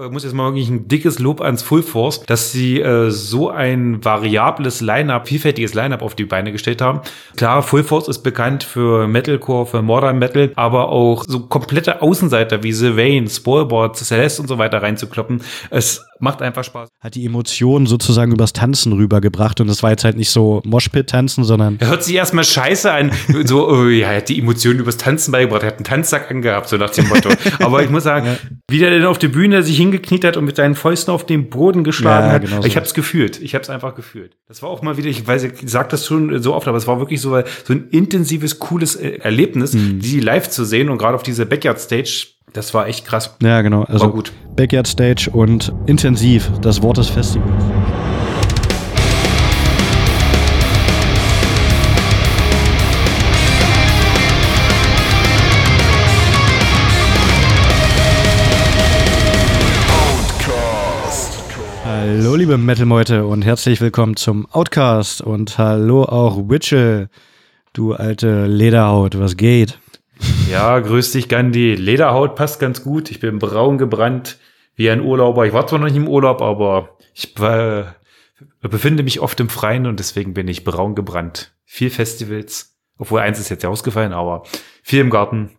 äh, muss jetzt mal wirklich ein dickes Lob ans Full Force, dass sie äh, so ein variables Line-Up, vielfältiges Line-Up auf die Beine gestellt haben. Klar, Full Force ist bekannt für Metalcore, für Modern Metal, aber auch so komplette Außenseiter wie Sylvain, Spoilboard, Celeste und so weiter reinzukloppen. Es macht einfach Spaß. Hat die Emotionen sozusagen übers Tanzen rübergebracht und das war jetzt halt nicht so Moshpit-Tanzen, sondern. Er hört sich erstmal scheiße an. so, oh, ja, er hat die Emotionen übers Tanzen beigebracht. Er hat einen Tanzsack angehabt, so nach dem Motto. Aber ich muss sagen, ja. wie der denn auf der Bühne sich hingekniet hat und mit seinen Fäusten auf den Boden geschlagen ja, hat, genau ich so. hab's gefühlt. Ich hab's einfach gefühlt. Das war auch mal wieder, ich weiß, ich sag das schon so oft, aber es war wirklich so, so ein intensives, cooles Erlebnis, mhm. die live zu sehen und gerade auf dieser Backyard-Stage das war echt krass. Ja, genau. Also war gut. Backyard Stage und intensiv, das Wort des Festivals. Hallo liebe Metal-Meute und herzlich willkommen zum Outcast und hallo auch Witchell, du alte Lederhaut, was geht? Ja, grüß dich, Gandhi. Lederhaut passt ganz gut. Ich bin braun gebrannt wie ein Urlauber. Ich war zwar noch nicht im Urlaub, aber ich äh, befinde mich oft im Freien und deswegen bin ich braun gebrannt. Viel Festivals, obwohl eins ist jetzt ja ausgefallen, aber viel im Garten.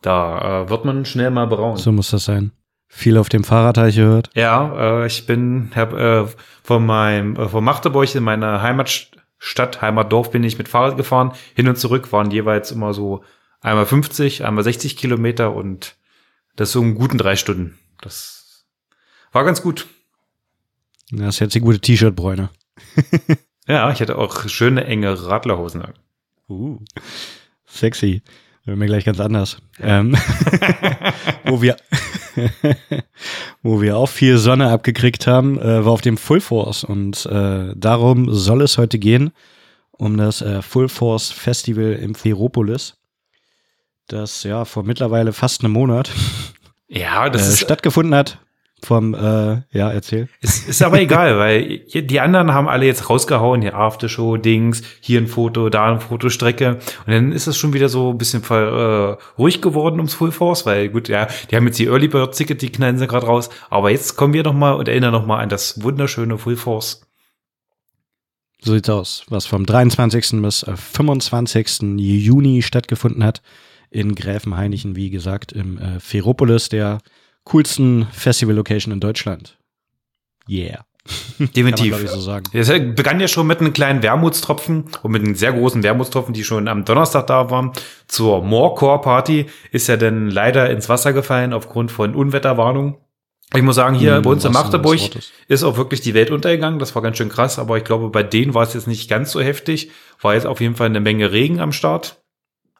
Da äh, wird man schnell mal braun. So muss das sein. Viel auf dem Fahrrad habe ich gehört. Ja, äh, ich bin hab, äh, von meinem äh, von Magdeburg in meiner Heimatstadt, Heimatdorf bin ich mit Fahrrad gefahren. Hin und zurück waren jeweils immer so Einmal 50, einmal 60 Kilometer und das so einen guten drei Stunden. Das war ganz gut. Das ist jetzt die gute T-Shirt-Bräune. ja, ich hatte auch schöne enge Radlerhosen. Uh, sexy. Wäre mir gleich ganz anders. Ja. Ähm, wo wir wo wir auch viel Sonne abgekriegt haben, äh, war auf dem Full Force und äh, darum soll es heute gehen um das äh, Full Force Festival im Ferropolis das ja vor mittlerweile fast einem Monat ja, das äh, ist, stattgefunden hat. Vom, äh, ja, erzähl. Ist, ist aber egal, weil die anderen haben alle jetzt rausgehauen, hier Aftershow-Dings, hier ein Foto, da eine Fotostrecke. Und dann ist es schon wieder so ein bisschen äh, ruhig geworden ums Full Force, weil gut, ja, die haben jetzt die Early Bird Ticket, die knallen sie gerade raus. Aber jetzt kommen wir noch mal und erinnern noch mal an das wunderschöne Full Force. So sieht's aus, was vom 23. bis 25. Äh, Juni stattgefunden hat in Gräfenhainichen, wie gesagt, im äh, Ferropolis, der coolsten Festival-Location in Deutschland. Yeah. Definitiv. Man, ich, so sagen. Es begann ja schon mit einem kleinen Wermutstropfen und mit einem sehr großen Wermutstropfen, die schon am Donnerstag da waren. Zur Morecore Party ist ja dann leider ins Wasser gefallen aufgrund von Unwetterwarnung. Ich muss sagen, hier hm, bei uns in Magdeburg ist auch wirklich die Welt untergegangen. Das war ganz schön krass, aber ich glaube, bei denen war es jetzt nicht ganz so heftig. War jetzt auf jeden Fall eine Menge Regen am Start.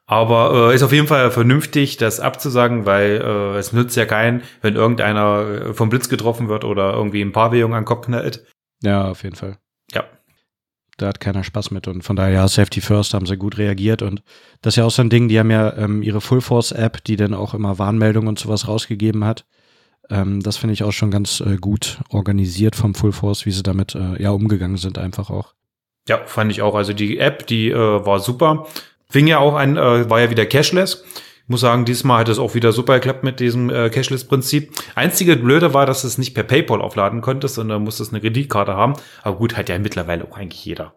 Aber äh, ist auf jeden Fall vernünftig, das abzusagen, weil äh, es nützt ja keinen, wenn irgendeiner äh, vom Blitz getroffen wird oder irgendwie ein Pavillon an den Kopf knallt. Ja, auf jeden Fall. Ja. Da hat keiner Spaß mit und von daher, ja, Safety First haben sie gut reagiert und das ist ja auch so ein Ding, die haben ja ähm, ihre Full Force App, die dann auch immer Warnmeldungen und sowas rausgegeben hat. Ähm, das finde ich auch schon ganz äh, gut organisiert vom Full Force, wie sie damit äh, ja umgegangen sind einfach auch. Ja, fand ich auch. Also die App, die äh, war super. Fing ja auch ein, äh, war ja wieder cashless. Ich muss sagen, diesmal hat es auch wieder super geklappt mit diesem äh, Cashless-Prinzip. Einzige Blöde war, dass es nicht per PayPal aufladen konntest, sondern musstest eine Kreditkarte haben. Aber gut, hat ja mittlerweile auch eigentlich jeder.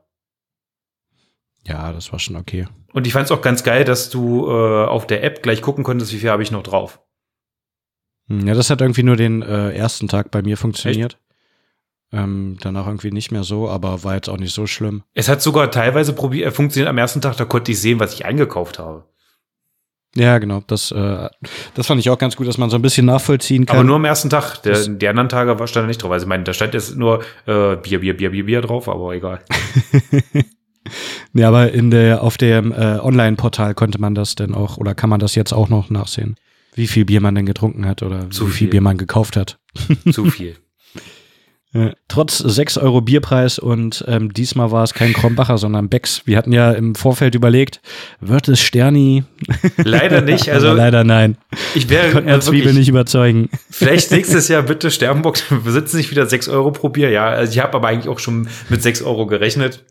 Ja, das war schon okay. Und ich fand es auch ganz geil, dass du äh, auf der App gleich gucken konntest, wie viel habe ich noch drauf. Hm, ja, das hat irgendwie nur den äh, ersten Tag bei mir funktioniert. Echt? Ähm, danach irgendwie nicht mehr so, aber war jetzt auch nicht so schlimm. Es hat sogar teilweise probiert, funktioniert am ersten Tag, da konnte ich sehen, was ich eingekauft habe. Ja, genau. Das, äh, das fand ich auch ganz gut, dass man so ein bisschen nachvollziehen kann. Aber nur am ersten Tag. Der, die anderen Tage stand da nicht drauf. Also ich meine, da stand jetzt nur äh, Bier, Bier, Bier, Bier, Bier drauf, aber egal. ja, aber in der, auf dem äh, Online-Portal konnte man das denn auch, oder kann man das jetzt auch noch nachsehen? Wie viel Bier man denn getrunken hat oder Zu wie viel Bier man gekauft hat. Zu viel. Trotz 6 Euro Bierpreis und ähm, diesmal war es kein Krombacher, sondern Becks. Wir hatten ja im Vorfeld überlegt, wird es Sterni? Leider nicht. Also leider nein. Ich wäre konnten äh, Zwiebel nicht überzeugen. Vielleicht nächstes Jahr bitte Sternbox besitzen nicht wieder 6 Euro pro Bier. Ja, also ich habe aber eigentlich auch schon mit 6 Euro gerechnet.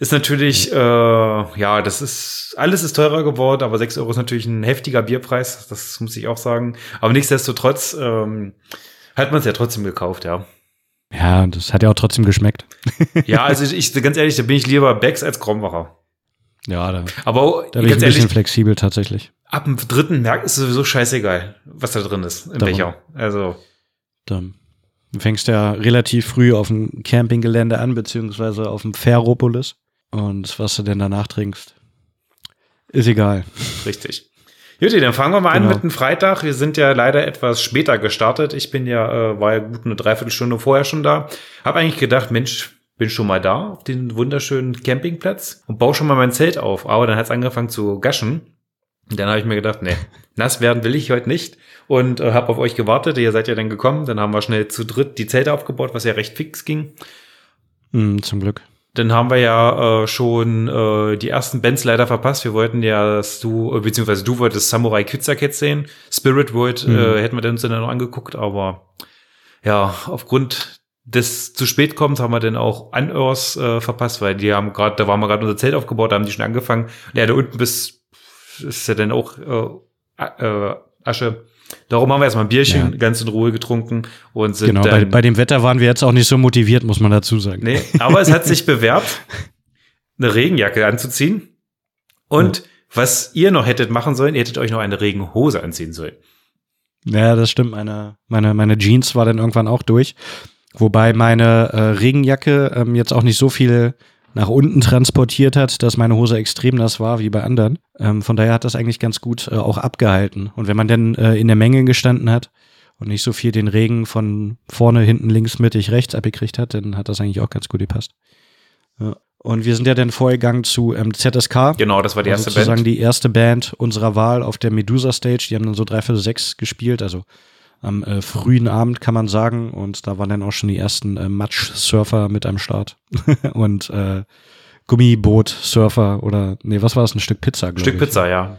Ist natürlich, äh, ja, das ist, alles ist teurer geworden, aber 6 Euro ist natürlich ein heftiger Bierpreis, das muss ich auch sagen. Aber nichtsdestotrotz, ähm, Hat man es ja trotzdem gekauft, ja. Ja, das hat ja auch trotzdem geschmeckt. ja, also ich, ganz ehrlich, da bin ich lieber Becks als Krombacher. Ja, da, aber da bin ich ein bisschen flexibel tatsächlich. Ab dem dritten merkt ist sowieso scheißegal, was da drin ist im Darum. Becher. Also. Dann. Du fängst ja relativ früh auf dem Campinggelände an, beziehungsweise auf dem Ferropolis. Und was du denn danach trinkst, ist egal. Richtig. Jutti, dann fangen wir mal genau. an mit dem Freitag. Wir sind ja leider etwas später gestartet. Ich bin ja, äh, war ja gut eine Dreiviertelstunde vorher schon da. Hab eigentlich gedacht, Mensch, bin schon mal da auf den wunderschönen Campingplatz und baue schon mal mein Zelt auf. Aber dann hat es angefangen zu gaschen. Und dann habe ich mir gedacht, nee, nass werden will ich heute nicht. Und äh, habe auf euch gewartet. Ihr seid ja dann gekommen. Dann haben wir schnell zu dritt die Zelte aufgebaut, was ja recht fix ging. Mm, zum Glück. Dann haben wir ja äh, schon äh, die ersten Bands leider verpasst. Wir wollten ja, dass du, äh, beziehungsweise du wolltest Samurai Kidsa Cat sehen. Spirit World mhm. äh, hätten wir uns dann noch angeguckt, aber ja, aufgrund des zu spät kommens haben wir dann auch Unearth äh, verpasst, weil die haben gerade, da waren wir gerade unser Zelt aufgebaut, da haben die schon angefangen. Ja, da unten bis ist ja dann auch äh, äh, Asche Darum haben wir erstmal ein Bierchen ja. ganz in Ruhe getrunken und sind Genau, bei, bei, dem Wetter waren wir jetzt auch nicht so motiviert, muss man dazu sagen. Nee, aber es hat sich bewährt, eine Regenjacke anzuziehen. Und ja. was ihr noch hättet machen sollen, ihr hättet euch noch eine Regenhose anziehen sollen. Ja, das stimmt. Meine, meine, meine Jeans war dann irgendwann auch durch. Wobei meine äh, Regenjacke ähm, jetzt auch nicht so viel nach unten transportiert hat, dass meine Hose extrem nass war, wie bei anderen. Ähm, von daher hat das eigentlich ganz gut äh, auch abgehalten. Und wenn man dann äh, in der Menge gestanden hat und nicht so viel den Regen von vorne, hinten, links, mittig, rechts abgekriegt hat, dann hat das eigentlich auch ganz gut gepasst. Ja. Und wir sind ja dann vorgegangen zu ähm, ZSK. Genau, das war die erste sozusagen Band. Sozusagen die erste Band unserer Wahl auf der Medusa Stage. Die haben dann so drei, vier, sechs gespielt, also am äh, frühen Abend, kann man sagen. Und da waren dann auch schon die ersten äh, Matsch-Surfer mit am Start. und äh, Gummiboot-Surfer oder, nee, was war das? Ein Stück Pizza, glaube ich. Stück Pizza, ja.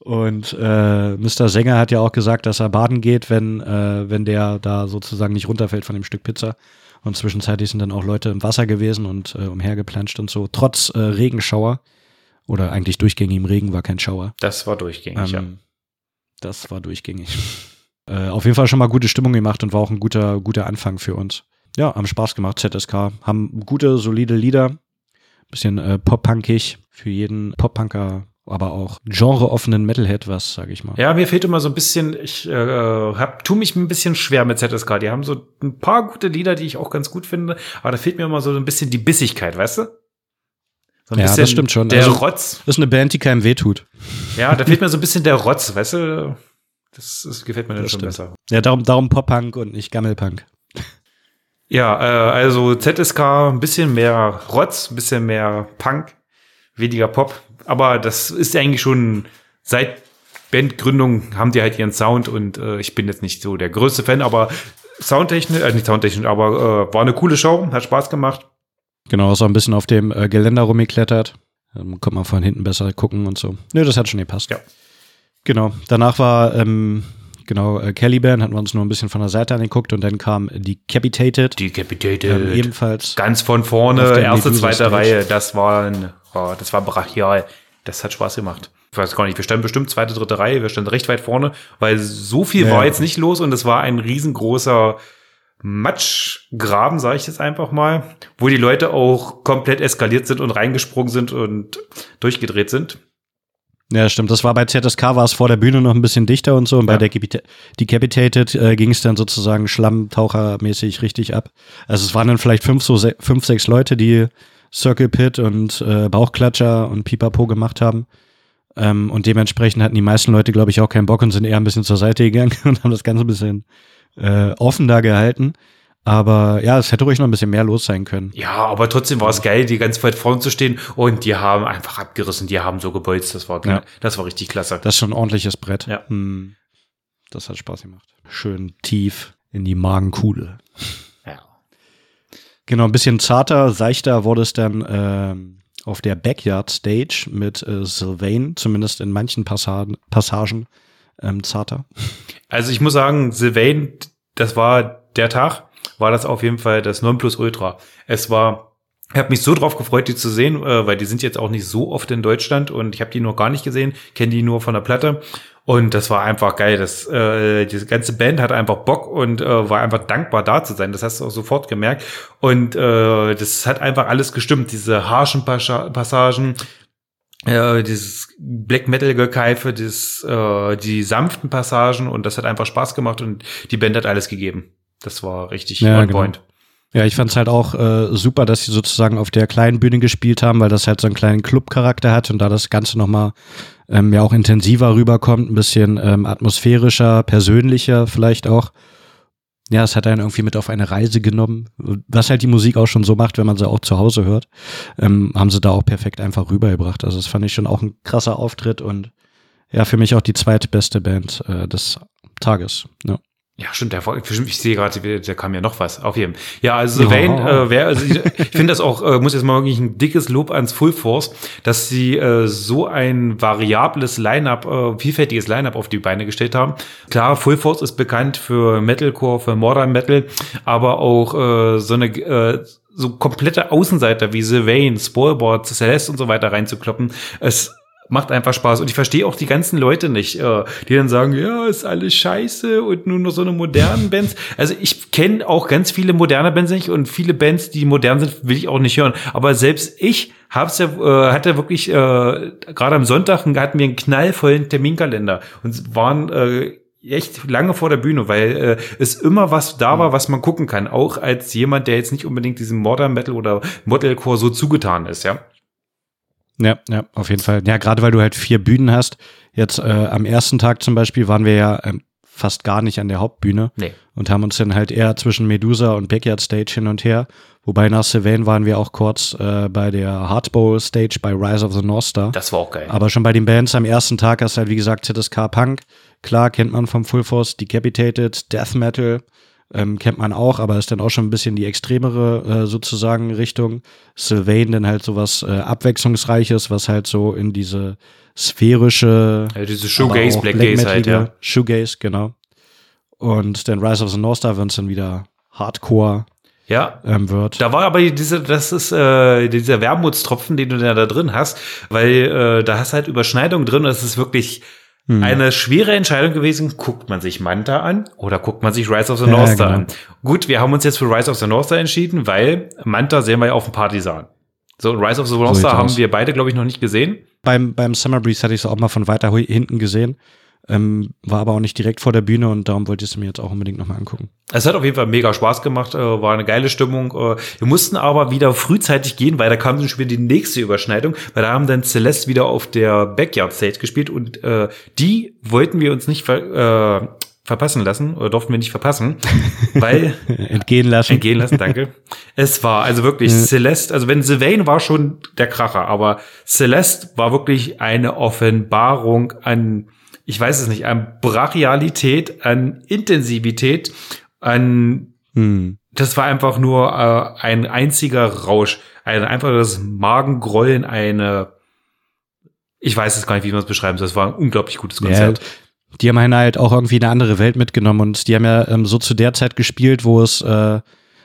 Und äh, Mr. Sänger hat ja auch gesagt, dass er baden geht, wenn, äh, wenn der da sozusagen nicht runterfällt von dem Stück Pizza. Und zwischenzeitlich sind dann auch Leute im Wasser gewesen und äh, umhergeplanscht und so, trotz äh, Regenschauer. Oder eigentlich durchgängigem Regen war kein Schauer. Das war durchgängig, ähm, ja. Das war durchgängig. Äh, auf jeden Fall schon mal gute Stimmung gemacht und war auch ein guter, guter Anfang für uns. Ja, haben Spaß gemacht, ZSK. Haben gute, solide Lieder. Bisschen äh, pop-punkig für jeden Pop-Punker, aber auch genreoffenen Metalhead was, sage ich mal. Ja, mir fehlt immer so ein bisschen, ich äh, hab, tu mich ein bisschen schwer mit ZSK. Die haben so ein paar gute Lieder, die ich auch ganz gut finde, aber da fehlt mir immer so ein bisschen die Bissigkeit, weißt du? So ja, das stimmt schon. Der also, Rotz. Das ist eine Band, die keinem wehtut. Ja, da fehlt mir so ein bisschen der Rotz, weißt du? Das, das gefällt mir dann schon besser. Ja, darum, darum Pop-Punk und nicht Gammelpunk. Ja, äh, also ZSK ein bisschen mehr Rotz, ein bisschen mehr Punk, weniger Pop. Aber das ist ja eigentlich schon seit Bandgründung haben die halt ihren Sound und äh, ich bin jetzt nicht so der größte Fan, aber Soundtechnisch, äh, nicht Soundtechnisch, aber äh, war eine coole Show, hat Spaß gemacht. Genau, ist auch ein bisschen auf dem äh, Geländer rumgeklettert. Ähm, konnte man von hinten besser gucken und so. Nö, das hat schon gepasst. Ja. Genau, danach war ähm, genau äh, Caliban, hatten wir uns nur ein bisschen von der Seite angeguckt und dann kam Decapitated. Decapitated. Ähm, ebenfalls. Ganz von vorne, erste, zweite Reihe, das war ein, oh, das war brachial. Das hat Spaß gemacht. Ich weiß gar nicht, wir standen bestimmt zweite, dritte Reihe, wir standen recht weit vorne, weil so viel ja. war jetzt nicht los und es war ein riesengroßer Matschgraben, sage ich jetzt einfach mal, wo die Leute auch komplett eskaliert sind und reingesprungen sind und durchgedreht sind. Ja, stimmt. Das war bei ZSK war es vor der Bühne noch ein bisschen dichter und so. Und ja. bei der Decapitated äh, ging es dann sozusagen schlammtauchermäßig richtig ab. Also es waren dann vielleicht fünf, so se fünf, sechs Leute, die Circle Pit und äh, Bauchklatscher und Pipapo gemacht haben. Ähm, und dementsprechend hatten die meisten Leute, glaube ich, auch keinen Bock und sind eher ein bisschen zur Seite gegangen und haben das Ganze ein bisschen äh, offen da gehalten. Aber ja, es hätte ruhig noch ein bisschen mehr los sein können. Ja, aber trotzdem war es geil, die ganz weit vorne zu stehen und die haben einfach abgerissen, die haben so gebolzt, das war, ja. das war richtig klasse. Das ist schon ein ordentliches Brett. Ja. Hm. Das hat Spaß gemacht. Schön tief in die Magenkuhle. Ja. Genau, ein bisschen zarter, seichter wurde es dann ähm, auf der Backyard Stage mit äh, Sylvain, zumindest in manchen Passagen, Passagen ähm, zarter. Also ich muss sagen, Sylvain, das war der Tag, war das auf jeden Fall das Nonplusultra. Es war Ich habe mich so drauf gefreut, die zu sehen, äh, weil die sind jetzt auch nicht so oft in Deutschland und ich habe die noch gar nicht gesehen, kenne die nur von der Platte. Und das war einfach geil. Das, äh, diese ganze Band hat einfach Bock und äh, war einfach dankbar da zu sein. Das hast du auch sofort gemerkt. Und äh, das hat einfach alles gestimmt. Diese harschen Passagen, äh, dieses Black Metal Gekeife, das, äh, die sanften Passagen und das hat einfach Spaß gemacht und die Band hat alles gegeben. Das war richtig ja, on genau. point. Ja, ich fand es halt auch äh, super, dass sie sozusagen auf der kleinen Bühne gespielt haben, weil das halt so einen kleinen Club-Charakter hat und da das Ganze nochmal ähm, ja auch intensiver rüberkommt, ein bisschen ähm, atmosphärischer, persönlicher vielleicht auch. Ja, es hat einen irgendwie mit auf eine Reise genommen, was halt die Musik auch schon so macht, wenn man sie auch zu Hause hört, ähm, haben sie da auch perfekt einfach rübergebracht. Also das fand ich schon auch ein krasser Auftritt und ja, für mich auch die zweitbeste Band äh, des Tages. Ja. Ja, stimmt, der, ich sehe gerade, da kam ja noch was, auf jeden Fall. Ja, also Sylvain, oh. äh, wer, also ich, ich finde das auch, äh, muss jetzt mal wirklich ein dickes Lob ans Full Force, dass sie äh, so ein variables Line-Up, äh, vielfältiges Line-Up auf die Beine gestellt haben. Klar, Full Force ist bekannt für Metalcore, für Modern Metal, aber auch äh, so eine äh, so komplette Außenseiter wie Sylvain, Spoilboard, Celeste und so weiter reinzukloppen. Es macht einfach Spaß. Und ich verstehe auch die ganzen Leute nicht, äh, die dann sagen, ja, ist alles scheiße und nur noch so eine modernen Bands. Also ich kenne auch ganz viele moderne Bands nicht und viele Bands, die modern sind, will ich auch nicht hören. Aber selbst ich hab's ja, äh, hatte wirklich, äh, gerade am Sonntag hatten wir einen knallvollen Terminkalender und waren äh, echt lange vor der Bühne, weil äh, es immer was da war, was man gucken kann. Auch als jemand, der jetzt nicht unbedingt diesem Modern Metal oder Modelcore so zugetan ist, ja. Ja, ja, auf jeden Fall. Ja, gerade weil du halt vier Bühnen hast. Jetzt äh, am ersten Tag zum Beispiel waren wir ja ähm, fast gar nicht an der Hauptbühne nee. und haben uns dann halt eher zwischen Medusa und Backyard Stage hin und her. Wobei nach Sylvain waren wir auch kurz äh, bei der Hardbowl Stage bei Rise of the North Star. Das war auch geil. Aber schon bei den Bands am ersten Tag hast du halt, wie gesagt, ZSK Punk. Klar, kennt man vom Full Force, Decapitated, Death Metal ähm, kennt man auch, aber ist dann auch schon ein bisschen die extremere äh, sozusagen Richtung. Sylvain dann halt so was äh, Abwechslungsreiches, was halt so in diese sphärische. Ja, diese Shoegaze, Black, Black Gaze halt, ja. Shoegaze, genau. Und dann Rise of the North Star, wenn es dann wieder Hardcore ja, ähm, wird. Da war aber diese, das ist äh, dieser Wermutstropfen, den du da, da drin hast, weil äh, da hast halt Überschneidung drin. Das ist wirklich hm. Eine schwere Entscheidung gewesen, guckt man sich Manta an oder guckt man sich Rise of the North Star ja, genau. an? Gut, wir haben uns jetzt für Rise of the North Star entschieden, weil Manta sehen wir ja auf dem Partisan. So, Rise of the North Star so haben wir beide, glaube ich, noch nicht gesehen. Beim, beim Summer Breeze hatte ich es auch mal von weiter hinten gesehen. Ähm, war aber auch nicht direkt vor der Bühne und darum wollte ich es mir jetzt auch unbedingt nochmal angucken. Es hat auf jeden Fall mega Spaß gemacht, äh, war eine geile Stimmung. Äh, wir mussten aber wieder frühzeitig gehen, weil da kam dann schon wieder die nächste Überschneidung, weil da haben dann Celeste wieder auf der Backyard Stage gespielt und äh, die wollten wir uns nicht ver äh, verpassen lassen oder durften wir nicht verpassen, weil entgehen lassen. Entgehen lassen, danke. es war also wirklich ja. Celeste, also wenn Sylvain war schon der Kracher, aber Celeste war wirklich eine Offenbarung an ich weiß es nicht, an Brachialität, an Intensivität, an hm. das war einfach nur äh, ein einziger Rausch, ein einfaches Magengrollen, eine ich weiß es gar nicht, wie man es beschreiben soll. Es war ein unglaublich gutes Konzert. Ja, die haben halt auch irgendwie eine andere Welt mitgenommen und die haben ja ähm, so zu der Zeit gespielt, wo es äh,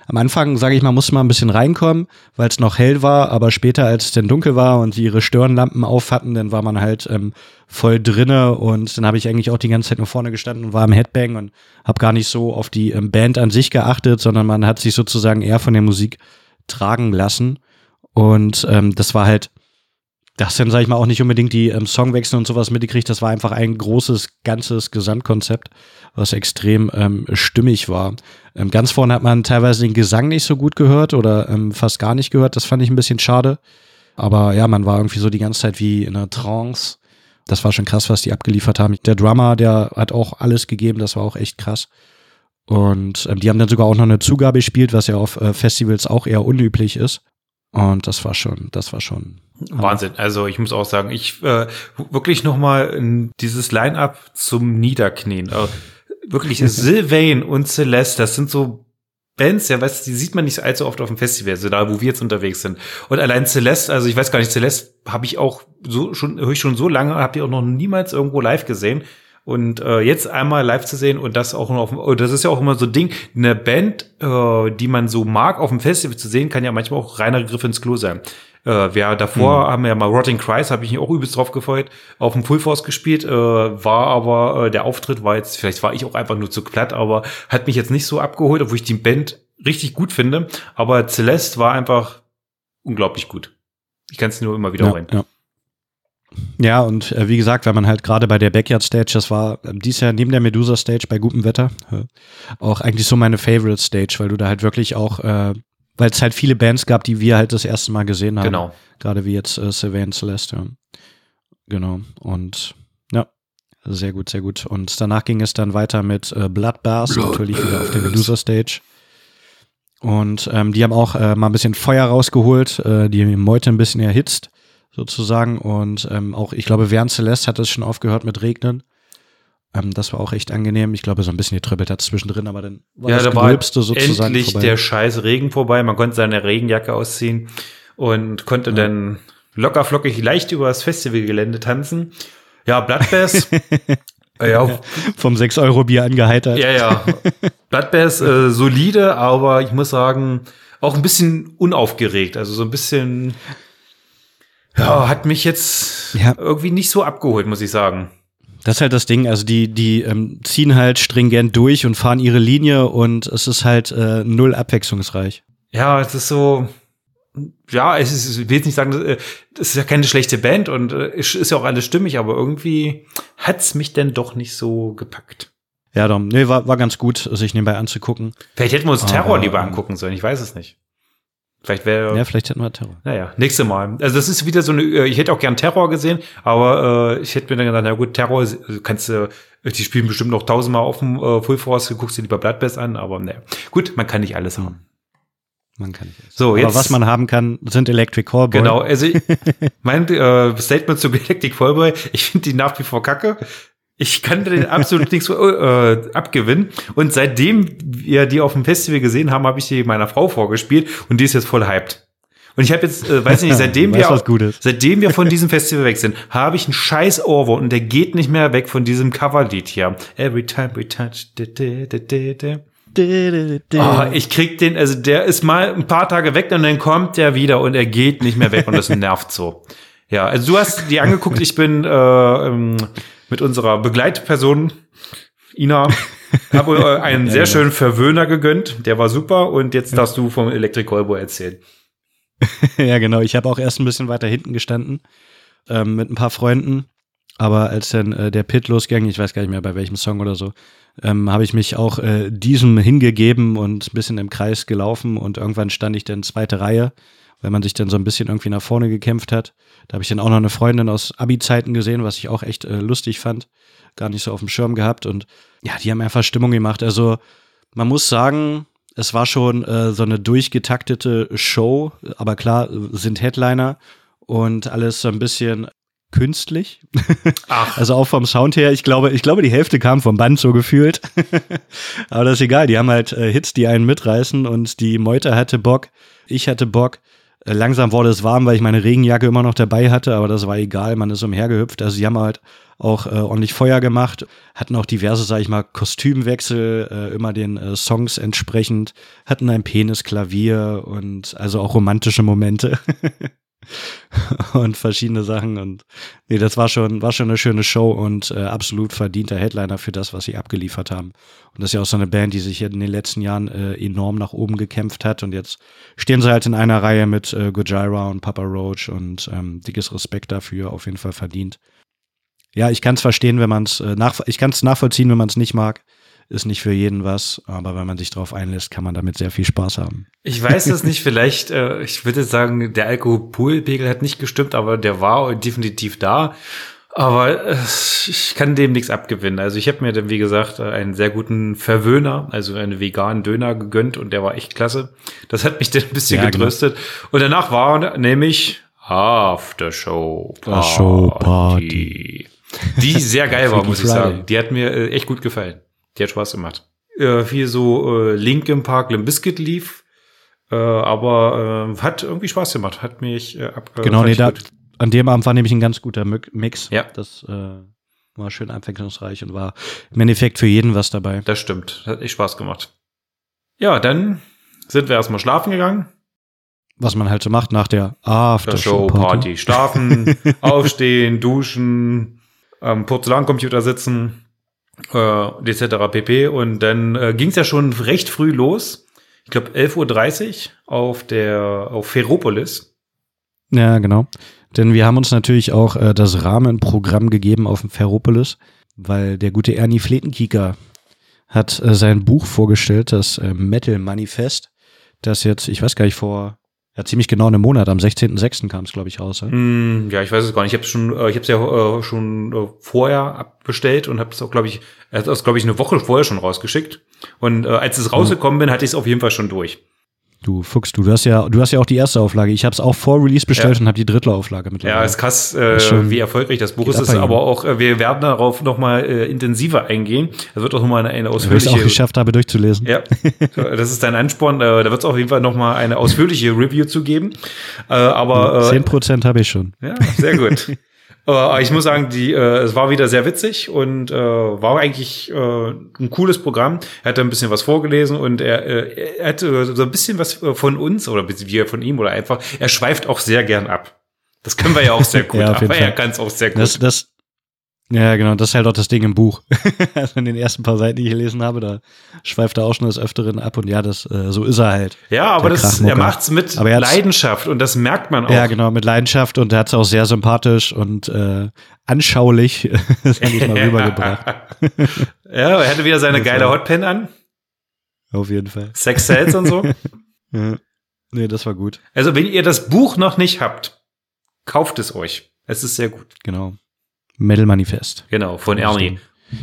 am Anfang, sage ich mal, musste man ein bisschen reinkommen, weil es noch hell war, aber später, als es dann dunkel war und sie ihre Stirnlampen auf hatten, dann war man halt ähm, voll drinne und dann habe ich eigentlich auch die ganze Zeit nur vorne gestanden und war im Headbang und habe gar nicht so auf die ähm, Band an sich geachtet, sondern man hat sich sozusagen eher von der Musik tragen lassen. Und ähm, das war halt das dann, sag ich mal, auch nicht unbedingt die ähm, Songwechsel und sowas mitgekriegt. Das war einfach ein großes, ganzes Gesamtkonzept, was extrem ähm, stimmig war. Ähm, ganz vorne hat man teilweise den Gesang nicht so gut gehört oder ähm, fast gar nicht gehört. Das fand ich ein bisschen schade. Aber ja, man war irgendwie so die ganze Zeit wie in einer Trance. Das war schon krass, was die abgeliefert haben. Der Drummer, der hat auch alles gegeben. Das war auch echt krass. Und ähm, die haben dann sogar auch noch eine Zugabe gespielt, was ja auf äh, Festivals auch eher unüblich ist. Und das war schon, das war schon Wahnsinn. Also ich muss auch sagen, ich äh, wirklich noch mal dieses Line-up zum Niederknien. Äh, wirklich Sylvain und Celeste, das sind so Bands, ja, weißt die sieht man nicht allzu oft auf dem Festival, so da, wo wir jetzt unterwegs sind. Und allein Celeste, also ich weiß gar nicht, Celeste habe ich auch so schon, höre ich schon so lange, habe ich auch noch niemals irgendwo live gesehen. Und äh, jetzt einmal live zu sehen und das auch noch, auf, das ist ja auch immer so ein Ding, eine Band, äh, die man so mag, auf dem Festival zu sehen, kann ja manchmal auch reiner Griff ins Klo sein. Äh, wer davor mhm. haben wir ja mal Rotting Christ, habe ich mich auch übelst drauf gefreut, auf dem Full Force gespielt, äh, war aber äh, der Auftritt war jetzt, vielleicht war ich auch einfach nur zu platt, aber hat mich jetzt nicht so abgeholt, obwohl ich die Band richtig gut finde. Aber Celeste war einfach unglaublich gut. Ich kann es nur immer wieder ja, rein. Ja. Ja, und äh, wie gesagt, wenn man halt gerade bei der Backyard Stage, das war äh, dies Jahr neben der Medusa Stage bei gutem Wetter, äh, auch eigentlich so meine Favorite Stage, weil du da halt wirklich auch, äh, weil es halt viele Bands gab, die wir halt das erste Mal gesehen haben. Genau. Gerade wie jetzt äh, Sylvain Celeste. Ja. Genau. Und ja, sehr gut, sehr gut. Und danach ging es dann weiter mit äh, Bloodbath, natürlich wieder auf der Medusa Stage. Und ähm, die haben auch äh, mal ein bisschen Feuer rausgeholt, äh, die Meute ein bisschen erhitzt sozusagen. Und ähm, auch, ich glaube, während Celeste hat es schon aufgehört mit Regnen. Ähm, das war auch echt angenehm. Ich glaube, so ein bisschen getrüppelt hat zwischendrin, aber dann war ja, das da war sozusagen endlich vorbei. der scheiß Regen vorbei. Man konnte seine Regenjacke ausziehen und konnte ja. dann locker flockig leicht über das Festivalgelände tanzen. Ja, Bloodbath. ja, vom 6-Euro-Bier angeheitert. Ja, ja. Bloodbath äh, solide, aber ich muss sagen, auch ein bisschen unaufgeregt. Also so ein bisschen ja, hat mich jetzt ja. irgendwie nicht so abgeholt, muss ich sagen. Das ist halt das Ding, also die, die ähm, ziehen halt stringent durch und fahren ihre Linie und es ist halt äh, null abwechslungsreich. Ja, es ist so, ja, es ist, ich will jetzt nicht sagen, das äh, ist ja keine schlechte Band und äh, ist ja auch alles stimmig, aber irgendwie hat's mich denn doch nicht so gepackt. Ja, Dom, nee, war, war ganz gut, sich nebenbei anzugucken. Vielleicht hätten wir uns Terror aber, lieber angucken sollen, ich weiß es nicht. Vielleicht wäre. Ja, vielleicht hätten wir Terror. Naja, nächste Mal. Also das ist wieder so eine, äh, ich hätte auch gern Terror gesehen, aber äh, ich hätte mir dann gedacht, na gut, Terror kannst du, äh, die spielen bestimmt noch tausendmal auf dem äh, Full Force, du guckst dir lieber Bloodbath an, aber naja. Gut, man kann nicht alles haben. Man kann nicht alles. So, jetzt, aber was man haben kann, sind Electric Callboy. Genau, also mein äh, Statement zu Electric Callboy, ich finde die nach wie vor kacke. Ich kann den absolut nichts äh, abgewinnen. Und seitdem wir die auf dem Festival gesehen haben, habe ich die meiner Frau vorgespielt und die ist jetzt voll hyped. Und ich habe jetzt, äh, weiß nicht, seitdem wir, seitdem wir von diesem Festival weg sind, habe ich einen scheiß Ohrwurm und der geht nicht mehr weg von diesem Coverlied hier. Every time we touch. Oh, ich krieg den, also der ist mal ein paar Tage weg und dann kommt der wieder und er geht nicht mehr weg und das nervt so. Ja, also du hast die angeguckt, ich bin äh, ähm, mit unserer Begleitperson Ina habe äh, einen sehr schönen Verwöhner gegönnt. Der war super und jetzt darfst du vom Electric Callboy erzählen. ja, genau. Ich habe auch erst ein bisschen weiter hinten gestanden ähm, mit ein paar Freunden. Aber als dann äh, der Pit losging, ich weiß gar nicht mehr bei welchem Song oder so, ähm, habe ich mich auch äh, diesem hingegeben und ein bisschen im Kreis gelaufen und irgendwann stand ich dann zweite Reihe, weil man sich dann so ein bisschen irgendwie nach vorne gekämpft hat. Da habe ich dann auch noch eine Freundin aus Abi-Zeiten gesehen, was ich auch echt äh, lustig fand. Gar nicht so auf dem Schirm gehabt. Und ja, die haben einfach Stimmung gemacht. Also man muss sagen, es war schon äh, so eine durchgetaktete Show, aber klar, sind Headliner und alles so ein bisschen künstlich. Ach. Also auch vom Sound her, ich glaube, ich glaube, die Hälfte kam vom Band so gefühlt. aber das ist egal, die haben halt äh, Hits, die einen mitreißen und die Meute hatte Bock, ich hatte Bock. Äh, langsam wurde es warm, weil ich meine Regenjacke immer noch dabei hatte, aber das war egal, man ist umhergehüpft. Also sie haben halt auch äh, ordentlich Feuer gemacht, hatten auch diverse, sag ich mal, Kostümwechsel, äh, immer den äh, Songs entsprechend, hatten ein Penisklavier und also auch romantische Momente. und verschiedene Sachen. Und nee, das war schon, war schon eine schöne Show und äh, absolut verdienter Headliner für das, was sie abgeliefert haben. Und das ist ja auch so eine Band, die sich in den letzten Jahren äh, enorm nach oben gekämpft hat. Und jetzt stehen sie halt in einer Reihe mit äh, Gojira und Papa Roach und ähm, dickes Respekt dafür, auf jeden Fall verdient. Ja, ich kann es verstehen, wenn man es äh, nach, ich kann es nachvollziehen, wenn man es nicht mag ist nicht für jeden was, aber wenn man sich darauf einlässt, kann man damit sehr viel Spaß haben. Ich weiß es nicht, vielleicht, äh, ich würde sagen, der Alkoholpegel hat nicht gestimmt, aber der war definitiv da. Aber äh, ich kann dem nichts abgewinnen. Also ich habe mir dann, wie gesagt, einen sehr guten Verwöhner, also einen veganen Döner gegönnt und der war echt klasse. Das hat mich dann ein bisschen ja, genau. getröstet. Genau. Und danach war nämlich Aftershow Party. Show Party. Die sehr geil war, muss ich sagen. Die hat mir äh, echt gut gefallen. Die hat Spaß gemacht. Äh, viel so äh, Link im Park, Limp Biscuit lief. Äh, aber äh, hat irgendwie Spaß gemacht. Hat mich äh, ab. Äh, genau, nee, da, an dem Abend war nämlich ein ganz guter Mix. Ja. Das, äh, war schön abwechslungsreich und war im Endeffekt für jeden was dabei. Das stimmt. Hat echt Spaß gemacht. Ja, dann sind wir erstmal schlafen gegangen. Was man halt so macht nach der After-Show-Party. Schlafen, aufstehen, duschen, am Porzellancomputer sitzen, äh, etc. pp. Und dann äh, ging es ja schon recht früh los. Ich glaube 11.30 Uhr auf der auf Ferropolis. Ja, genau. Denn wir haben uns natürlich auch äh, das Rahmenprogramm gegeben auf dem Ferropolis, weil der gute Ernie Fletenkieker hat äh, sein Buch vorgestellt, das äh, Metal Manifest, das jetzt, ich weiß gar nicht, vor ja, ziemlich genau einem Monat, am 16.06. kam es, glaube ich, raus. Ja? Mm, ja, ich weiß es gar nicht. Ich habe schon, äh, ich habe es ja äh, schon äh, vorher abbestellt und habe es auch, glaube ich, er hat es, glaube ich, eine Woche vorher schon rausgeschickt. Und äh, als es rausgekommen bin, hatte ich es auf jeden Fall schon durch. Du Fuchs, du, du hast ja, du hast ja auch die erste Auflage. Ich habe es auch vor Release bestellt ja. und habe die dritte Auflage mittlerweile. Ja, ist krass, äh, wie erfolgreich das Buch ist. ist aber auch, äh, wir werden darauf noch mal äh, intensiver eingehen. Da wird auch noch mal eine, eine ausführliche. Ich es auch geschafft habe, durchzulesen. Ja, das ist dein Ansporn. Äh, da wird es auf jeden Fall noch mal eine ausführliche Review zu geben. Äh, aber zehn Prozent habe ich schon. Ja, sehr gut. Aber ich muss sagen, die, äh, es war wieder sehr witzig und äh, war eigentlich äh, ein cooles Programm. Er hat ein bisschen was vorgelesen und er, äh, er hatte so ein bisschen was von uns oder wir von ihm oder einfach, er schweift auch sehr gern ab. Das können wir ja auch sehr gut, ja, aber er kann es auch sehr gut. Das, das, ja, genau, das ist halt auch das Ding im Buch. also in den ersten paar Seiten, die ich gelesen habe, da schweift er auch schon des Öfteren ab und ja, das, äh, so ist er halt. Ja, aber das, er macht's mit Leidenschaft und das merkt man auch. Ja, genau, mit Leidenschaft und er hat's auch sehr sympathisch und äh, anschaulich, sag ich mal, rübergebracht. ja, er hatte wieder seine geile Hotpen an. Auf jeden Fall. Sex Sales und so. ja. Nee, das war gut. Also, wenn ihr das Buch noch nicht habt, kauft es euch. Es ist sehr gut. Genau. Metal Manifest. Genau, von Ernie.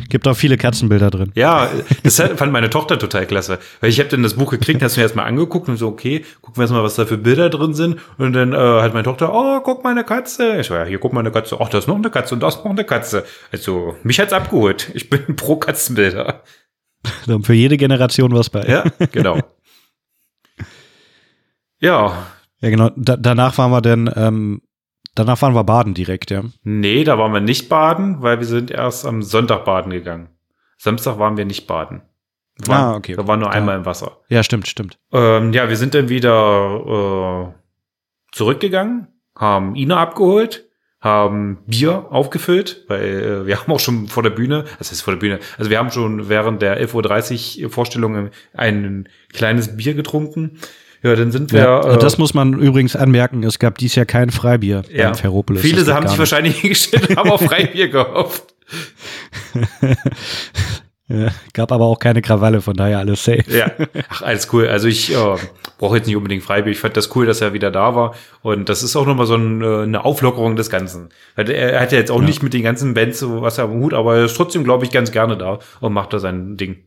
Gibt auch viele Katzenbilder drin. Ja, das fand meine Tochter total klasse. Weil ich habe dann das Buch gekriegt, hast mir erstmal angeguckt und so, okay, gucken wir erstmal, was da für Bilder drin sind. Und dann äh, hat meine Tochter, oh, guck mal eine Katze. Ich so, ja, hier guck mal eine Katze. Ach, da ist noch eine Katze und da ist noch eine Katze. Also, mich hat's abgeholt. Ich bin pro Katzenbilder. Für jede Generation was bei. Ja, genau. ja. Ja, genau. Da, danach waren wir dann ähm, Danach waren wir baden direkt, ja. Nee, da waren wir nicht baden, weil wir sind erst am Sonntag baden gegangen. Samstag waren wir nicht baden. Wir waren, ah, okay. Wir waren nur einmal ja. im Wasser. Ja, stimmt, stimmt. Ähm, ja, wir sind dann wieder äh, zurückgegangen, haben Ina abgeholt, haben Bier aufgefüllt, weil äh, wir haben auch schon vor der Bühne, das heißt vor der Bühne, also wir haben schon während der 11.30 Uhr Vorstellung ein kleines Bier getrunken. Ja, dann sind wir. Ja, äh, das muss man übrigens anmerken. Es gab dies Jahr kein Freibier ja. beim Ferropolis. Viele haben sich wahrscheinlich hingestellt und haben auf Freibier gehofft. ja, gab aber auch keine Krawalle, von daher alles safe. Ja, ach, alles cool. Also ich äh, brauche jetzt nicht unbedingt Freibier. Ich fand das cool, dass er wieder da war. Und das ist auch nochmal so ein, äh, eine Auflockerung des Ganzen. Er hat ja jetzt auch ja. nicht mit den ganzen Bands so was am Hut, aber er ist trotzdem, glaube ich, ganz gerne da und macht da sein Ding.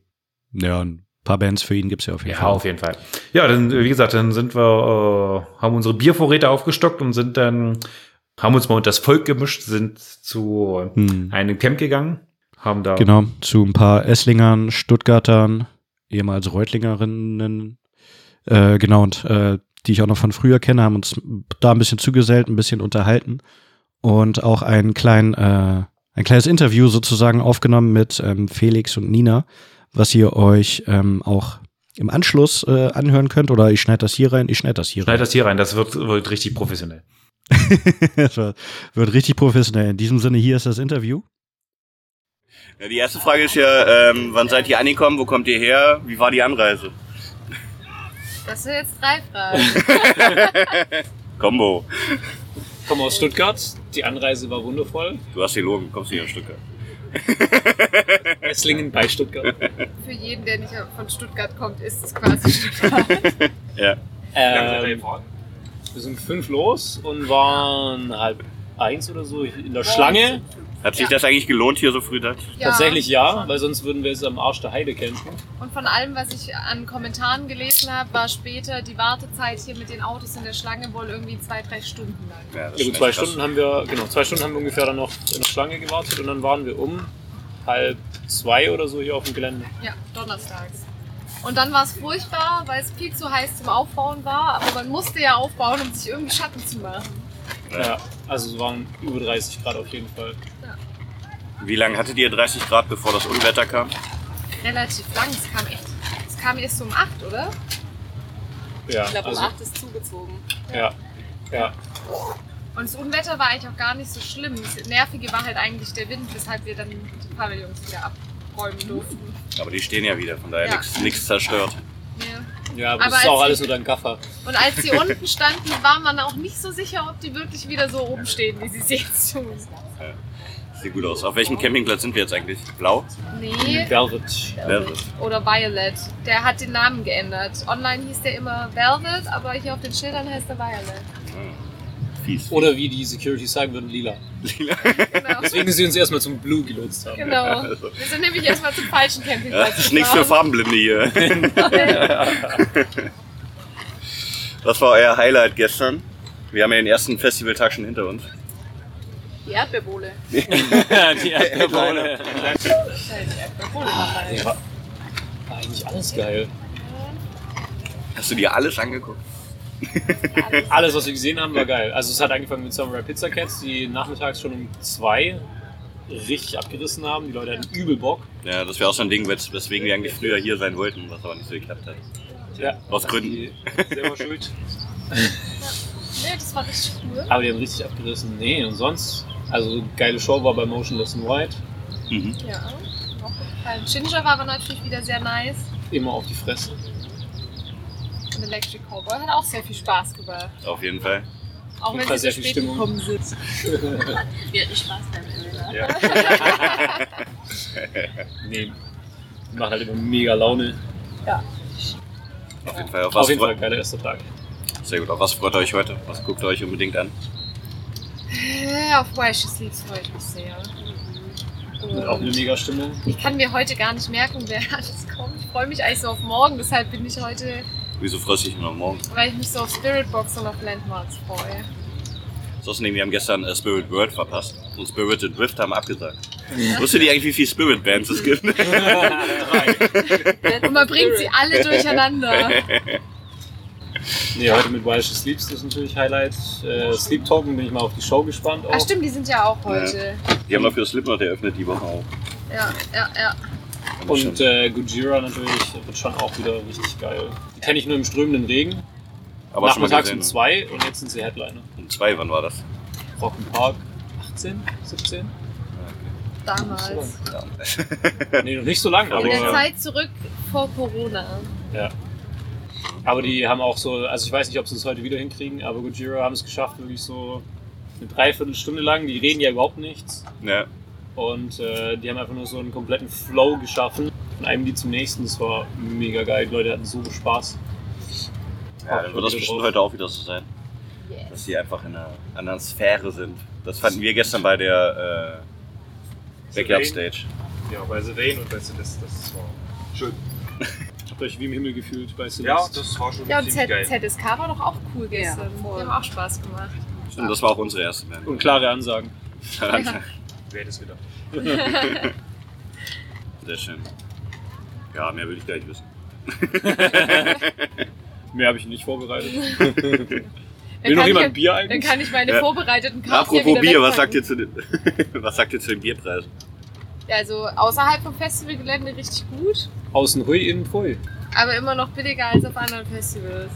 Ja, und paar Bands für ihn gibt's ja auf jeden ja, Fall. Ja, auf jeden Fall. Ja, dann, wie gesagt, dann sind wir, äh, haben unsere Biervorräte aufgestockt und sind dann, haben uns mal unter das Volk gemischt, sind zu hm. einem Camp gegangen, haben da. Genau, zu ein paar Esslingern, Stuttgartern, ehemals Reutlingerinnen, äh, genau, und äh, die ich auch noch von früher kenne, haben uns da ein bisschen zugesellt, ein bisschen unterhalten und auch einen kleinen, äh, ein kleines Interview sozusagen aufgenommen mit ähm, Felix und Nina, was ihr euch ähm, auch im Anschluss äh, anhören könnt. Oder ich schneide das hier rein, ich schneide das hier rein. Schneid das hier rein, das wird, wird richtig professionell. das wird, wird richtig professionell. In diesem Sinne, hier ist das Interview. Ja, die erste Frage ist ja, ähm, wann seid ihr angekommen, wo kommt ihr her, wie war die Anreise? Das sind jetzt drei Fragen. Combo. Ich komme aus Stuttgart, die Anreise war wundervoll. Du hast gelogen, kommst nicht aus Stuttgart. Esslingen bei Stuttgart. Für jeden, der nicht von Stuttgart kommt, ist es quasi Stuttgart. ja. Ähm, wir sind fünf los und waren halb eins oder so in der Schlange. Hat sich ja. das eigentlich gelohnt hier so früh? Ja, Tatsächlich ja, weil sonst würden wir es am Arsch der Heide kämpfen. Und von allem, was ich an Kommentaren gelesen habe, war später die Wartezeit hier mit den Autos in der Schlange wohl irgendwie zwei, drei Stunden lang. Ja, ja zwei Stunden haben wir, genau, zwei Stunden haben wir ungefähr dann noch in der Schlange gewartet und dann waren wir um halb zwei oder so hier auf dem Gelände. Ja, donnerstags. Und dann war es furchtbar, weil es viel zu heiß zum Aufbauen war, aber man musste ja aufbauen, um sich irgendwie Schatten zu machen. Ja, also es waren über 30 Grad auf jeden Fall. Wie lange hattet ihr 30 Grad, bevor das Unwetter kam? Relativ lang, es kam echt. Es kam erst so um 8, oder? Ja, Ich glaube, um also, 8 ist zugezogen. ja, ja. Und das Unwetter war eigentlich auch gar nicht so schlimm. Das Nervige war halt eigentlich der Wind, weshalb wir dann die Pavillons wieder abräumen durften. Aber die stehen ja wieder, von daher Ja. nichts zerstört. Ja. Ja, aber, Aber das ist auch alles nur dein Gaffer. Und als sie unten standen, war man auch nicht so sicher, ob die wirklich wieder so oben stehen, wie sie es jetzt tun. Sieht gut aus. Auf welchem Campingplatz sind wir jetzt eigentlich? Blau? Nee, Velvet. Velvet. oder Violet. Der hat den Namen geändert. Online hieß der immer Velvet, aber hier auf den Schildern heißt er Violet. Fies. Oder wie die Security sagen würden, lila. Genau. Deswegen sie uns erstmal zum Blue gelotst haben. genau. Wir sind nämlich erstmal zum falschen Ja, Campingplatz. das ist nichts für. Farbenblinde hier. Was war euer Highlight gestern? Wir haben ja den ersten Festivaltag schon hinter uns. Die Erdbeerbohle. die Erdbeerbohle. Geil. Ja, war eigentlich alles geil. Hast du dir alles angeguckt? Alles, was wir gesehen haben, war geil. Also es hat angefangen mit Samurai Pizza Cats, die nachmittags schon um zwei richtig abgerissen haben. Die Leute hatten übel Bock. Ja, das wäre auch so ein Ding, wes- weswegen wir eigentlich früher hier sein wollten, was aber nicht so geklappt hat. Ja, Aus Gründen. Selber schuld. Nee, das war richtig cool. Aber die haben richtig abgerissen. Nee, und sonst, also geile Show war bei Motionless in White. Mhm. Ja, auch gefallen. Ginger war aber natürlich wieder sehr nice. Immer auf die Fresse. Und Electric Cowboy hat auch sehr viel Spaß gemacht. Auf jeden Fall. Auch wenn sie sehr so viel spät Stimmung. gekommen sind. Wir hatten Spaß beim Öl. Ja. nee. Machen halt immer mega Laune. Auf jeden Fall. Auf was, Auf jeden Fall geiler erster Tag. sehr gut. Auf was freut ihr euch heute? Was guckt ihr euch unbedingt an? Auf Sleeps freue ich mich sehr. Und auch eine mega Stimmung. Ich kann mir heute gar nicht merken, wer alles kommt. Ich freue mich eigentlich so auf morgen, deshalb bin ich heute, Wieso freust du dich noch morgen? weil ich mich so auf Spirit Box und auf Landmarks freue. Außerdem, wir haben gestern äh, Spirit World verpasst und Spirited Drift haben abgesagt. Wusstet ihr eigentlich, wie viele Spirit Bands es gibt? Und man bringt sie alle durcheinander. Nee, heute mit While She Sleeps das ist natürlich Highlight. Äh, Sleep Token bin ich mal auf die Show gespannt. Auch. Ach stimmt, die sind ja auch heute. Die haben dafür Slipknot eröffnet die Woche auch. Ja, ja, ja. Und äh, Gujira natürlich wird schon auch wieder richtig geil. Die kenne ich nur im strömenden Regen. aber schon mal Nachmittags um gesehen. zwei und jetzt sind sie Headliner. Um zwei, wann war das? Rock'n'Park 18, 17? Damals. Nee, noch nicht so lang, In der aber, Zeit zurück vor Corona. Aber die haben auch so, also ich weiß nicht, ob sie es heute wieder hinkriegen, aber Gujira haben es geschafft, wirklich so eine Dreiviertelstunde lang, die reden ja überhaupt nichts. Ja. Und äh, die haben einfach nur so einen kompletten Flow geschaffen. Von einem Lied zum nächsten. Das war mega geil. Die Leute hatten so viel Spaß. Ja, dann wird das bestimmt heute auch wieder so sein. Dass sie einfach in einer anderen Sphäre sind. Das fanden wir gestern bei der äh, Backyard Stage. Ja, bei The Vane und bei Celeste, das war schön. Euch wie im Himmel gefühlt bei Celeste? Ja, das war schon Ja, und ziemlich Z geil. ZSK war doch auch cool gestern. Ja. Die haben auch Spaß gemacht. Und das war auch unsere erste Band. Und klare Ansagen. Wer hätte es gedacht? Sehr schön. Ja, mehr will ich gar nicht wissen. Mehr habe ich nicht vorbereitet. Dann Will kann noch ich- jemand Bier Dann eigentlich? kann ich meine Ja. vorbereiteten Karten ja Apropos wieder Bier, was sagt, ihr zu den, was sagt ihr zu den Bierpreisen? Ja, also außerhalb vom Festivalgelände richtig gut, Außen hui, innen pfui. aber immer noch billiger als auf anderen Festivals.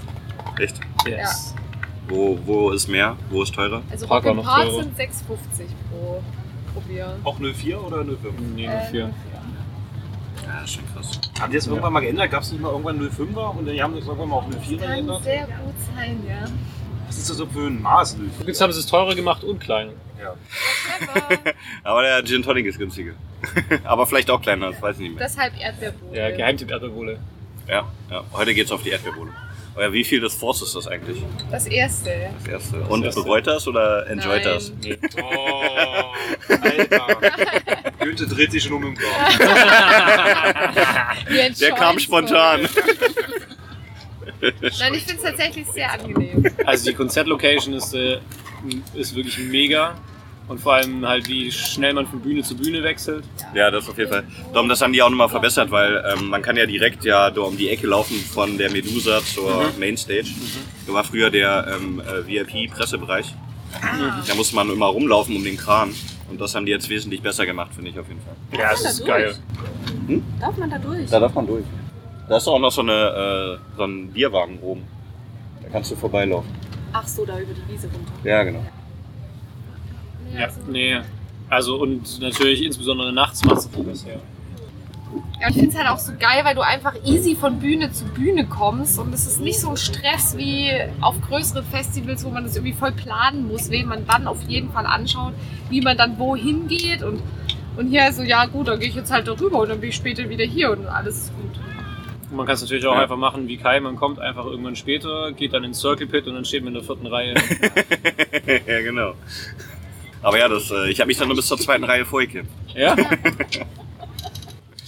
Echt? Yes. Wo, wo ist mehr? Wo ist teurer? Also Park Rock noch Park teurer. sind 6,50 pro, pro Bier. Auch 04 oder 05? Nee, nur Äh, vier. Ja, das ist schon krass. Haben die das irgendwann mal geändert? Gab es nicht mal irgendwann 05er und dann haben das irgendwann mal auf 04er Kann geändert? sehr gut sein, ja. Was ist das so für ein Maß 05? Jetzt haben sie es teurer gemacht und kleiner. Ja. Aber der Gin Tonic ist günstiger. Aber vielleicht auch kleiner, das weiß ich nicht mehr. Deshalb Erdbeerbohle. Ja, Geheimtipp Erdbeerbohle. Ja, ja. Heute geht's auf die Erdbeerbohle. Oh ja, wie viel des Force ist das eigentlich? Das erste. Das erste. Und erste. bereut das oder enjoyt Nein. das? Nee. Oh, Alter. Goethe dreht sich schon um im. Wir Der kam spontan. Nein, ich finde es tatsächlich sehr angenehm. Also die Konzertlocation ist, äh, ist wirklich mega. Und vor allem halt, wie schnell man von Bühne zu Bühne wechselt. Ja, das auf jeden Fall. Darum, das haben die auch nochmal verbessert, weil ähm, man kann ja direkt ja da um die Ecke laufen von der Medusa zur Mainstage. Da war früher der ähm, äh, VIP-Pressebereich. Da musste man immer rumlaufen um den Kran. Und das haben die jetzt wesentlich besser gemacht, finde ich auf jeden Fall. Ja, es da ist durch? geil. Darf man da durch? Da darf man durch. Da ist auch noch so, eine, äh, so ein Bierwagen oben. Da kannst du vorbeilaufen. Ach so, da über die Wiese runter. Ja, genau. Ja, nee. Also und natürlich insbesondere nachts macht es was her. Ja, ich finde es halt auch so geil, weil du einfach easy von Bühne zu Bühne kommst und es ist nicht so ein Stress wie auf größeren Festivals, wo man das irgendwie voll planen muss, wen man dann auf jeden Fall anschaut, wie man dann wohin geht und, und hier so, ja gut, dann gehe ich jetzt halt darüber und dann bin ich später wieder hier und alles ist gut. Und man kann es natürlich auch Ja. einfach machen wie Kai, man kommt einfach irgendwann später, geht dann ins Circle Pit und dann steht man in der vierten Reihe. ja, genau. Aber ja, das, äh, ich habe mich dann nur bis zur zweiten Reihe vorgekämpft. ja?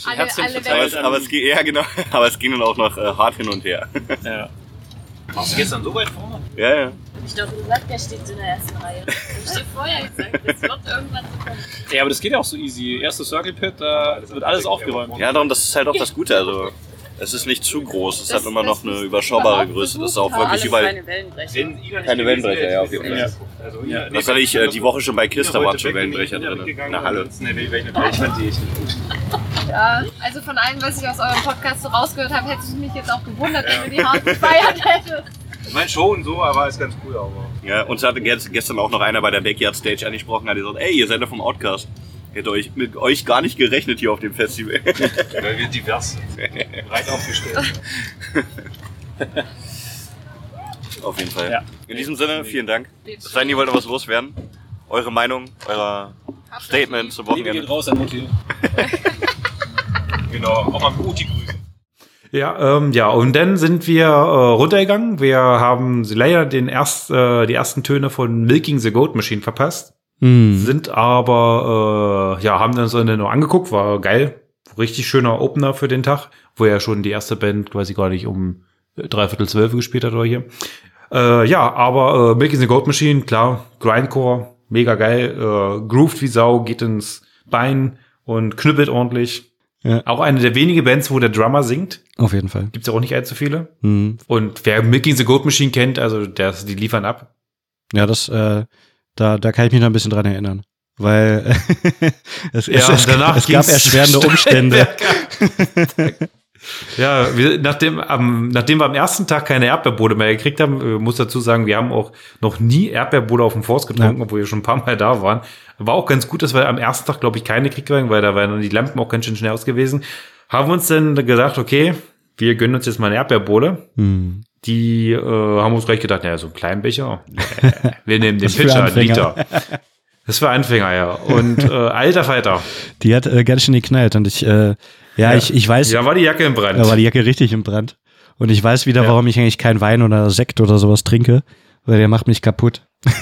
Alle, Herzchen alle verteilt. Aber es, aber es ging, ja genau, aber es ging dann auch noch äh, hart hin und her. ja. Warst du gestern so weit vorne? ja, ja. Ich doch gesagt, der steht in der ersten Reihe. Ich dir vorher gesagt, das wird irgendwann so kommen. Ja, aber das geht ja auch so easy. Erste Circle Pit, da wird alles aufgeräumt. Ja, darum, das ist halt auch das Gute. Also, es ist nicht zu groß. Es Das- hat immer noch eine überschaubare Größe. Das ist auch wirklich überall. kleine Wellenbrecher. Keine Wellenbrecher, ja, auf jeden geguckt. Also, nee, Das hatte ich äh, die Woche schon bei Kiss, da waren schon Wellenbrecher drin. In der Halle. ich fand die echt gut. Ja, also von allem, was ich aus eurem Podcast so rausgehört habe, hätte ich mich jetzt auch gewundert, wenn du die hart gefeiert hättest. Ich meine schon so, aber ist ganz cool auch. Ja, uns hatte gest- gestern auch noch einer bei der Backyard Stage angesprochen, hat gesagt, ey, ihr seid ja vom Outcast. Hätte euch mit euch gar nicht gerechnet hier auf dem Festival. Weil wir divers sind. Breit aufgestellt. auf jeden Fall. Ja. In diesem Sinne, vielen Dank. Es sei denn, ihr wollt noch was loswerden. Eure Meinung, euer Statement zum Liebe geht Wochenende. raus an Mutti. Genau, auch mal mit Uti grüßen. Ja, ähm, ja, und dann sind wir äh, runtergegangen. Wir haben leider den erst, äh, die ersten Töne von Milking the Goat Machine verpasst. Hm. Sind aber, äh, ja, haben dann so eine nur angeguckt, war geil. Richtig schöner Opener für den Tag, wo ja schon die erste Band quasi gar nicht um dreiviertel zwölf gespielt hat oder hier. Äh, ja, aber äh, Milking the Goat Machine, klar, Grindcore, mega geil, äh, grooved wie Sau, geht ins Bein und knüppelt ordentlich. Ja. Auch eine der wenigen Bands, wo der Drummer singt. Auf jeden Fall. Gibt's ja auch nicht allzu viele. Hm. Und wer Milking the Goat Machine kennt, also das, die liefern ab. Ja, das, äh, da, da kann ich mich noch ein bisschen dran erinnern. Weil es, Ja, es, es, es gab erschwerende Umstände. ja, wir, nachdem, am, nachdem wir am ersten Tag keine Erdbeerbude mehr gekriegt haben, äh, muss dazu sagen, wir haben auch noch nie Erdbeerbude auf dem Forst getrunken, Ja. obwohl wir schon ein paar Mal da waren. War auch ganz gut, dass wir am ersten Tag, glaube ich, keine gekriegt haben, weil da waren dann die Lampen auch ganz schön schnell aus gewesen. Haben wir uns dann gesagt, okay, wir gönnen uns jetzt mal eine Erdbeerbude. Hm. Die äh, haben uns gleich gedacht, naja, so einen kleinen Becher. Wir nehmen den Pitcher, einen. Liter. Das war Anfänger, ja. Und äh, alter Falter. Die hat äh, ganz schön geknallt und ich, äh, ja, ich, ich weiß, Ja, war die Jacke im Brand. da war die Jacke richtig im Brand. Und ich weiß wieder, Ja. warum ich eigentlich keinen Wein oder Sekt oder sowas trinke, weil der macht mich kaputt.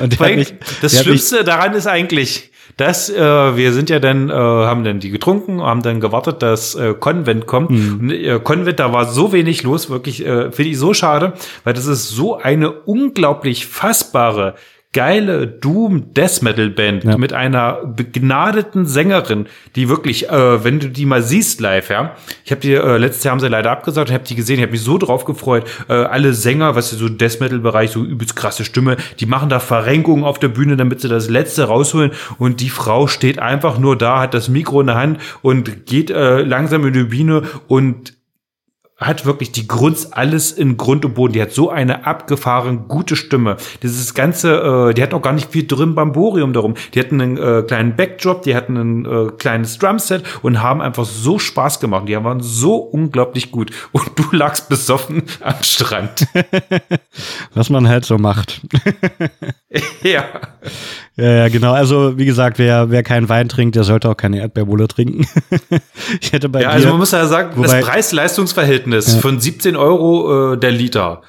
und der Weil hat mich, das hat mich- Schlimmste daran ist eigentlich, dass äh, wir sind ja dann, äh, haben dann die getrunken, haben dann gewartet, dass äh, Konvent kommt. Mhm. Und, äh, Konvent, da war so wenig los, wirklich, äh, finde ich so schade, weil das ist so eine unglaublich fassbare, geile Doom Death Metal Band Ja. mit einer begnadeten Sängerin, die wirklich, äh, wenn du die mal siehst live, ja, ich habe die äh, letztes Jahr haben sie leider abgesagt, ich habe die gesehen, ich habe mich so drauf gefreut. Äh, alle Sänger, was so Death Metal Bereich, so übelst krasse Stimme, die machen da Verrenkungen auf der Bühne, damit sie das letzte rausholen und die Frau steht einfach nur da, hat das Mikro in der Hand und geht äh, langsam in die Bühne und hat wirklich die Grund, alles in Grund und Boden. Die hat so eine abgefahren gute Stimme. Dieses ganze, äh, die hat auch gar nicht viel drin Bamborium darum. Die hatten einen äh, kleinen Backdrop, die hatten ein äh, kleines Drumset und haben einfach so Spaß gemacht. Die waren so unglaublich gut. Und du lagst besoffen am Strand. was man halt so macht. ja. Ja, ja, genau. Also, wie gesagt, wer, wer keinen Wein trinkt, der sollte auch keine Erdbeerbulle trinken. ich hätte bei Ja, dir, also man muss ja sagen, Wobei- das Preis-Leistungs-Verhältnis Ja. von 17 Euro äh, der Liter.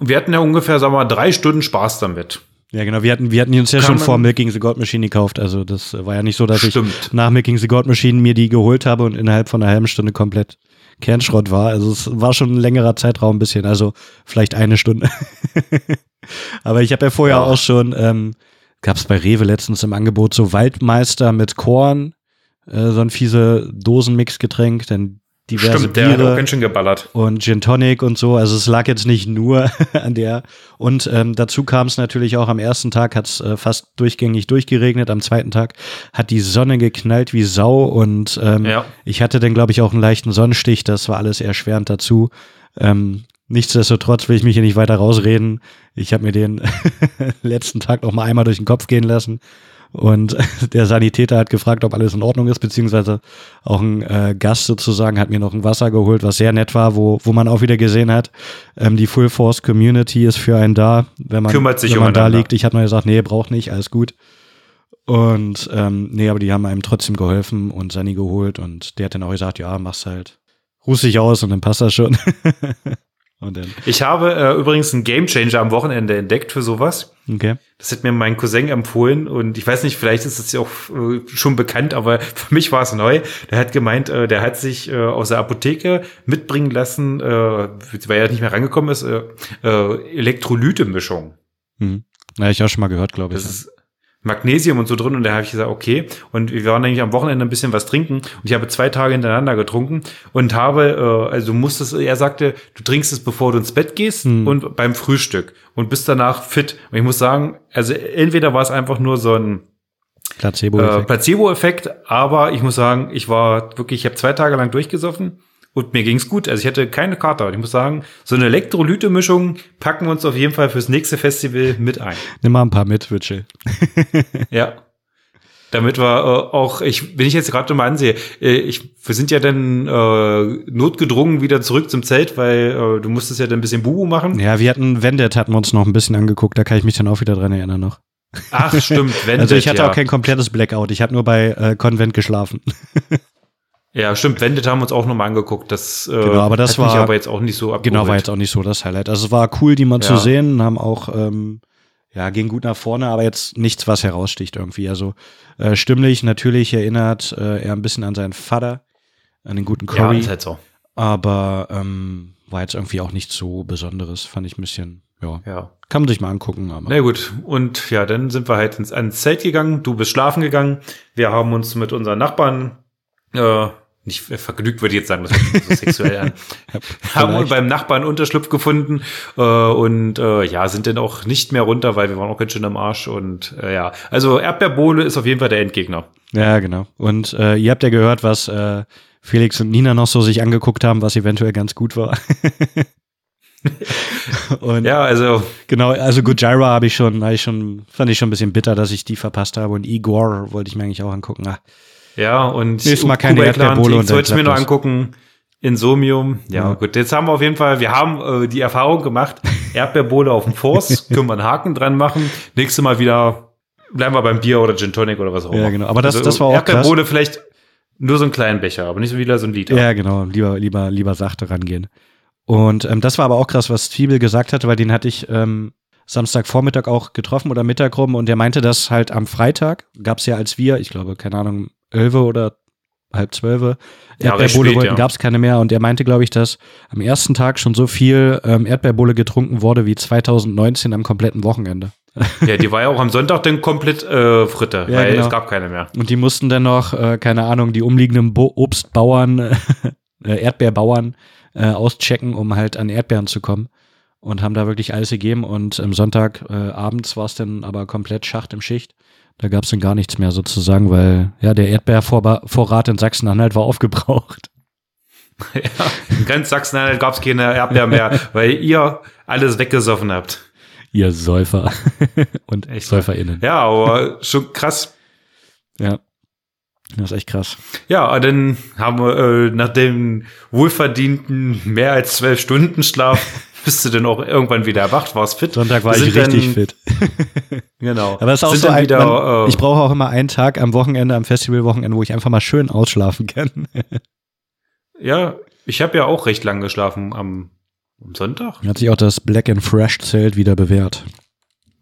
Wir hatten ja ungefähr, sagen wir mal, drei Stunden Spaß damit. ja genau, wir hatten, wir hatten uns ja Kann schon vor Milking the God Machine gekauft. Also, das war ja nicht so, dass Stimmt. ich nach Milking the God Machine mir die geholt habe und innerhalb von einer halben Stunde komplett Kernschrott war. Also, es war schon ein längerer Zeitraum ein bisschen. Also, vielleicht eine Stunde. Aber ich habe ja vorher Ja. auch schon, ähm, gab es bei Rewe letztens im Angebot so Waldmeister mit Korn, äh, so ein fiese Dosenmixgetränk, denn diverse Stimmt, der hat auch Biere ganz schön geballert. und Gin Tonic und so. Also es lag jetzt nicht nur an der. Und ähm, dazu kam es natürlich auch am ersten Tag hat es äh, fast durchgängig durchgeregnet. Am zweiten Tag hat die Sonne geknallt wie Sau und ähm, Ja. ich hatte dann glaube ich auch einen leichten Sonnenstich. Das war alles erschwerend dazu. Ähm, nichtsdestotrotz will ich mich hier nicht weiter rausreden. Ich habe mir den letzten Tag noch mal einmal durch den Kopf gehen lassen. Und der Sanitäter hat gefragt, ob alles in Ordnung ist, beziehungsweise auch ein äh, Gast sozusagen hat mir noch ein Wasser geholt, was sehr nett war, wo, wo man auch wieder gesehen hat, ähm, die Full Force Community ist für einen da, wenn man, Kümmert sich wenn man da liegt. Ich habe nur gesagt, nee, braucht nicht, alles gut. Und ähm, nee, aber die haben einem trotzdem geholfen und Sani geholt und der hat dann auch gesagt, ja, mach's halt, ruhst dich aus und dann passt das schon. und dann, Ich habe äh, übrigens einen Gamechanger am Wochenende entdeckt für sowas. okay. Das hat mir mein Cousin empfohlen und ich weiß nicht, vielleicht ist es ja auch äh, schon bekannt, aber für mich war es neu. Der hat gemeint, äh, der hat sich äh, aus der Apotheke mitbringen lassen, äh, weil er nicht mehr rangekommen ist, äh, äh, Elektrolyte-Mischung. Mhm. Na, ich auch schon mal gehört, glaube ich. Das ist Magnesium und so drin und da habe ich gesagt, okay. Und wir waren eigentlich am Wochenende ein bisschen was trinken und ich habe zwei Tage hintereinander getrunken und habe, äh, also du musstest, er sagte, du trinkst es, bevor du ins Bett gehst Hm. und beim Frühstück und bist danach fit. Und ich muss sagen, also entweder war es einfach nur so ein Placebo. äh, Placebo-Effekt, aber ich muss sagen, ich war wirklich, ich habe zwei Tage lang durchgesoffen und mir ging's gut. Also ich hatte keine Kater. Und ich muss sagen, so eine Elektrolyte-Mischung packen wir uns auf jeden Fall fürs nächste Festival mit ein. Nimm mal ein paar mit, Witschel. Ja. Damit wir äh, auch, ich, wenn ich jetzt gerade mal ansehe, äh, ich, wir sind ja dann äh, notgedrungen wieder zurück zum Zelt, weil äh, du musstest ja dann ein bisschen Bubu machen. Ja, wir hatten Vendet, hatten wir uns noch ein bisschen angeguckt, da kann ich mich dann auch wieder dran erinnern noch. Ach, stimmt, wenn also ich hatte ja. auch kein komplettes Blackout, ich habe nur bei äh, Konvent geschlafen. Ja, stimmt, Wendet haben wir uns auch nochmal angeguckt. Das, äh, Genau, aber das hat mich war- aber jetzt auch nicht so abgeholt. Genau, war jetzt auch nicht so das Highlight. Also es war cool, die mal zu Ja. sehen, haben auch, ähm, ja, ging gut nach vorne, aber jetzt nichts, was heraussticht irgendwie. Also äh, stimmlich natürlich erinnert äh, er ein bisschen an seinen Vater, an den guten Ja, Corey, ist halt so. aber ähm, war jetzt irgendwie auch nicht so Besonderes, fand ich ein bisschen, ja, Ja. kann man sich mal angucken. Aber Na gut, und ja, dann sind wir halt ins, ans Zelt gegangen. Du bist schlafen gegangen. Wir haben uns mit unseren Nachbarn, äh, nicht äh, vergnügt, würde ich jetzt sagen, das hört so sexuell an. haben vielleicht. beim Nachbarn Unterschlupf gefunden äh, und äh, ja, sind dann auch nicht mehr runter, weil wir waren auch ganz schön am Arsch und äh, ja, also Erdbeerbohle ist auf jeden Fall der Endgegner. Ja, genau. Und äh, ihr habt ja gehört, was äh, Felix und Nina noch so sich angeguckt haben, was eventuell ganz gut war. und Ja, also genau, also Gojira habe ich schon, habe ich schon, fand ich schon ein bisschen bitter, dass ich die verpasst habe. Und Igor wollte ich mir eigentlich auch angucken. Ah, ja und Nächstes Mal keine Erdbeerbohle wollte ich mir noch angucken. Insomium, ja, Ja. gut. Jetzt haben wir auf jeden Fall, wir haben äh, die Erfahrung gemacht, Erdbeerbohle auf dem Force, können wir einen Haken dran machen. Nächstes Mal wieder bleiben wir beim Bier oder Gin Tonic oder was auch immer. Ja, genau. Aber das- das war auch Erdbeerbohle vielleicht nur so einen kleinen Becher, aber nicht so wieder so ein Liter. Ja, genau. Lieber, lieber, lieber sachte rangehen. Und ähm, das war aber auch krass, was Zwiebel gesagt hatte, weil den hatte ich ähm, Samstagvormittag auch getroffen oder Mittag rum und der meinte, dass halt am Freitag gab's ja als wir, ich glaube, keine Ahnung, elfe oder halb zwölfe, Ja, Erdbeerbohle ja. gab's keine mehr und er meinte, glaube ich, dass am ersten Tag schon so viel ähm, Erdbeerbohle getrunken wurde wie 2019 am kompletten Wochenende. Ja, die war ja auch am Sonntag dann komplett äh, Fritte, Ja, weil genau. es gab keine mehr. Und die mussten dann noch, äh, keine Ahnung, die umliegenden Bo Obstbauern, äh, Erdbeerbauern äh, auschecken, um halt an Erdbeeren zu kommen. Und haben da wirklich alles gegeben. Und am Sonntag äh, abends war es dann aber komplett Schacht im Schicht. Da gab es dann gar nichts mehr sozusagen, weil ja der Erdbeervorrat in Sachsen-Anhalt war aufgebraucht. Ja, in ganz Sachsen gab es keine Erdbeeren mehr, weil ihr alles weggesoffen habt. Ihr Säufer und Echt? SäuferInnen. Ja, aber schon krass. Ja. Das ist echt krass. Ja, und dann haben wir äh, nach dem wohlverdienten mehr als zwölf Stunden Schlaf bist du dann auch irgendwann wieder erwacht, warst fit. Sonntag war ich richtig dann, fit. Genau. Aber es ist auch Sind so ein, wieder, man, äh, ich brauche auch immer einen Tag am Wochenende, am Festivalwochenende, wo ich einfach mal schön ausschlafen kann. Ja, ich habe ja auch recht lang geschlafen am, am Sonntag. Hat sich auch das Black and Fresh Zelt wieder bewährt.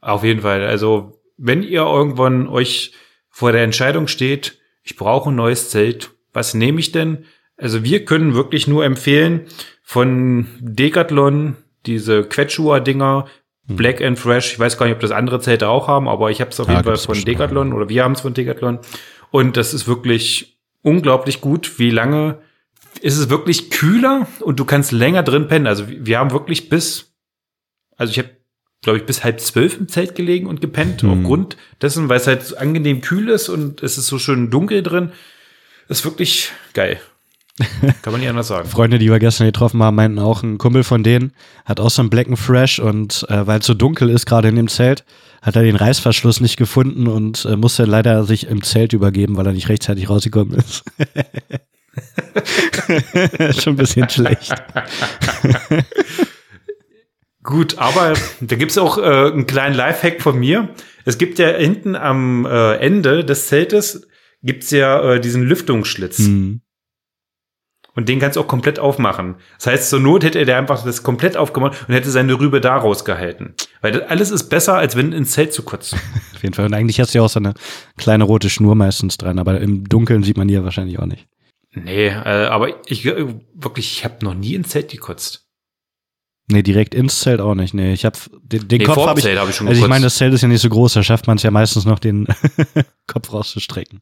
Auf jeden Fall. Also, wenn ihr irgendwann euch vor der Entscheidung steht, ich brauche ein neues Zelt, was nehme ich denn? Also, wir können wirklich nur empfehlen von Decathlon diese Quetschua-Dinger, Black and Fresh. Ich weiß gar nicht, ob das andere Zelte auch haben, aber ich habe es auf Ja, jeden Fall von. Decathlon oder wir haben es von Decathlon. Und das ist wirklich unglaublich gut, wie lange ist es wirklich kühler und du kannst länger drin pennen. Also wir haben wirklich bis, also ich habe, glaube ich, bis halb zwölf im Zelt gelegen und gepennt, Mhm. aufgrund dessen, weil es halt so angenehm kühl ist und es ist so schön dunkel drin. Ist wirklich geil. Kann man nicht anders sagen. Freunde, die wir gestern getroffen haben, meinten auch, ein Kumpel von denen hat auch so einen Black and Fresh und äh, weil es so dunkel ist, gerade in dem Zelt, hat er den Reißverschluss nicht gefunden und äh, musste leider sich im Zelt übergeben, weil er nicht rechtzeitig rausgekommen ist. Schon ein bisschen schlecht. Gut, aber da gibt's auch äh, einen kleinen Lifehack von mir. Es gibt ja hinten am äh, Ende des Zeltes gibt's ja äh, diesen Lüftungsschlitz. Hm. Und den kannst du auch komplett aufmachen. Das heißt, zur Not hätte er einfach das komplett aufgemacht und hätte seine Rübe da rausgehalten. Weil das alles ist besser, als wenn ins Zelt zu kotzen. Auf jeden Fall. Und eigentlich hast du ja auch so eine kleine rote Schnur meistens dran, aber im Dunkeln sieht man die ja wahrscheinlich auch nicht. Nee, äh, aber ich äh, wirklich, ich habe noch nie ins Zelt gekotzt. Nee, direkt ins Zelt auch nicht. Nee, ich habe den, den Nee, Kopf habe ich. Hab ich schon also ich meine, das Zelt ist ja nicht so groß, da schafft man es ja meistens noch, den Kopf rauszustrecken.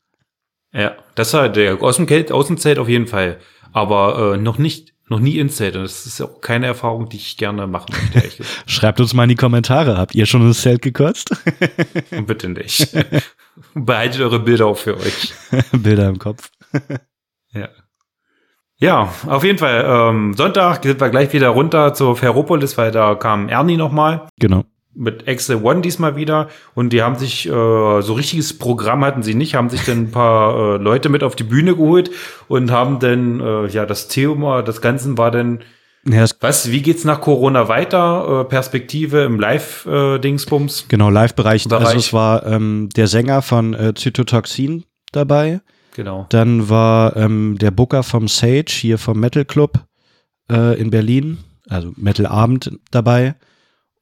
Ja, das war der aus dem Zelt auf jeden Fall. Aber äh, noch nicht, noch nie ins Zelt. Und das ist auch keine Erfahrung, die ich gerne machen möchte. ehrlich gesagt. Schreibt uns mal in die Kommentare, habt ihr schon ins Zelt gekotzt? Und bitte nicht. Behaltet eure Bilder auch für euch. Bilder im Kopf. Ja. Ja, auf jeden Fall. Ähm, Sonntag sind wir gleich wieder runter zur Ferropolis, weil da kam Ernie nochmal Genau. Mit Excel One diesmal wieder. Und die haben sich, äh, so richtiges Programm hatten sie nicht, haben sich dann ein paar äh, Leute mit auf die Bühne geholt und haben dann, äh, ja, das Thema des Ganzen war dann, Ja, was, wie geht's nach Corona weiter? Äh, Perspektive im Live-Dingsbums. genau, Live-Bereich. Bereich. Also es war ähm, der Sänger von äh, Zytotoxin dabei. genau. Dann war ähm, der Booker vom Sage hier vom Metal Club äh, in Berlin, also Metal Abend dabei.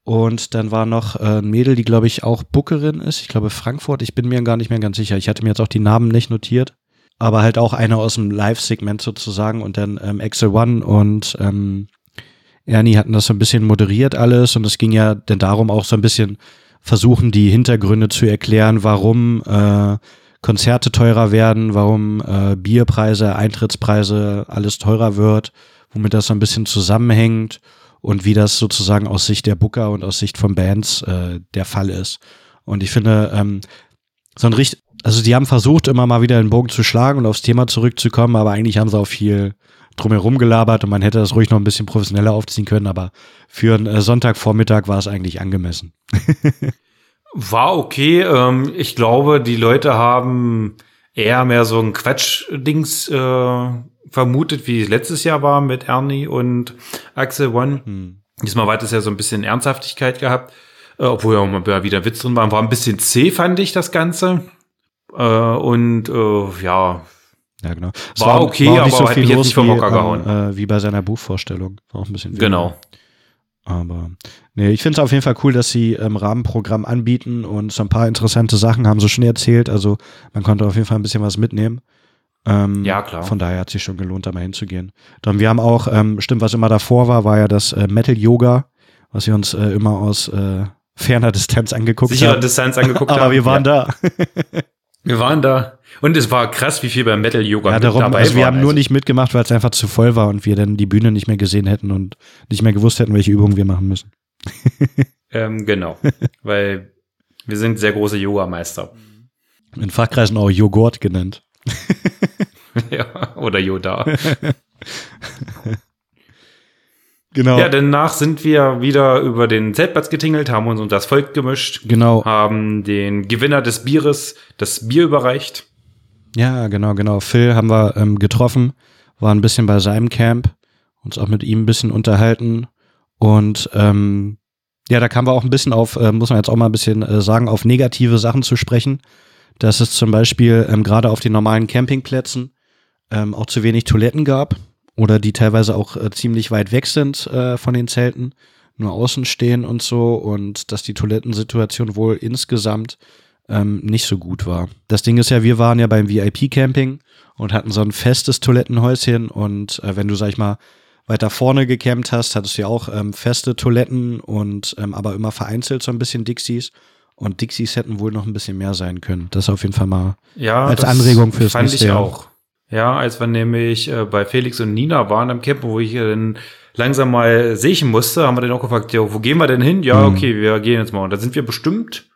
Und dann war noch äh, ein Mädel, die glaube ich auch Bookerin ist. Ich glaube Frankfurt. Ich bin mir gar nicht mehr ganz sicher. Ich hatte mir jetzt auch die Namen nicht notiert. Aber halt auch einer aus dem Live-Segment sozusagen. Und dann ähm, Axel One und ähm, Ernie hatten das so ein bisschen moderiert alles. Und es ging ja dann darum auch so ein bisschen versuchen, die Hintergründe zu erklären, warum äh, Konzerte teurer werden, warum äh, Bierpreise, Eintrittspreise, alles teurer wird, womit das so ein bisschen zusammenhängt und wie das sozusagen aus Sicht der Booker und aus Sicht von Bands äh, der Fall ist. Und ich finde, ähm, so ein richtig, also die haben versucht, immer mal wieder den Bogen zu schlagen und aufs Thema zurückzukommen, aber eigentlich haben sie auch viel drumherum gelabert und man hätte das ruhig noch ein bisschen professioneller aufziehen können, aber für einen äh, Sonntagvormittag war es eigentlich angemessen. War okay. Ähm, ich glaube, die Leute haben eher mehr so ein Quatsch-Dings äh, vermutet, wie es letztes Jahr war mit Ernie und Axel One. Hm. Diesmal hat es ja so ein bisschen Ernsthaftigkeit gehabt, äh, obwohl ja auch mal wieder Witz drin war. War ein bisschen zäh, fand ich das Ganze. Äh, und äh, ja, Ja, genau. Es War okay, auch aber hat mich jetzt nicht vom Hocker gehauen. Äh, wie bei seiner Buchvorstellung. War auch ein bisschen weniger. genau. Aber nee, ich finde es auf jeden Fall cool, dass sie ähm, Rahmenprogramm anbieten und so ein paar interessante Sachen haben sie schon erzählt. Also man konnte auf jeden Fall ein bisschen was mitnehmen. Ähm, Ja, klar. Von daher hat sich schon gelohnt, da mal hinzugehen. Dann wir haben auch, ähm, stimmt, was immer davor war, war ja das äh, Metal Yoga, was wir uns äh, immer aus äh, ferner Distanz angeguckt Sicherer haben. Distanz angeguckt Aber haben. wir waren ja. da. Wir waren da. Und es war krass, wie viel beim Metal Yoga Ja, darum, dabei also wir haben nur Also, nicht mitgemacht, weil es einfach zu voll war und wir dann die Bühne nicht mehr gesehen hätten und nicht mehr gewusst hätten, welche Übungen wir machen müssen. Ähm, genau. Weil wir sind sehr große Yoga-Meister. In Fachkreisen auch Joghurt genannt. ja, oder Yoda. Genau. Ja, danach sind wir wieder über den Zeltplatz getingelt, haben uns unter das Volk gemischt, genau. haben den Gewinner des Bieres das Bier überreicht. Ja, genau, genau. Phil haben wir ähm, getroffen, war ein bisschen bei seinem Camp, uns auch mit ihm ein bisschen unterhalten und ähm, ja, da kamen wir auch ein bisschen auf, äh, muss man jetzt auch mal ein bisschen äh, sagen, auf negative Sachen zu sprechen. Dass es zum Beispiel ähm, gerade auf den normalen Campingplätzen ähm, auch zu wenig Toiletten gab oder die teilweise auch äh, ziemlich weit weg sind äh, von den Zelten, nur außen stehen und so und dass die Toilettensituation wohl insgesamt ähm, nicht so gut war. Das Ding ist ja, wir waren ja beim VIP-Camping und hatten so ein festes Toilettenhäuschen und äh, wenn du, sag ich mal, weiter vorne gecampt hast, hattest du ja auch ähm, feste Toiletten und ähm, aber immer vereinzelt so ein bisschen Dixies. Und Dixies hätten wohl noch ein bisschen mehr sein können. Das auf jeden Fall mal Ja, Als Anregung fürs fand nächste ich Jahr. auch. Ja, als wir nämlich äh, bei Felix und Nina waren am Camp, wo ich dann langsam mal sehen musste, haben wir dann auch gefragt, ja, wo gehen wir denn hin? Ja, Mhm. okay, wir gehen jetzt mal. Und da sind wir bestimmt,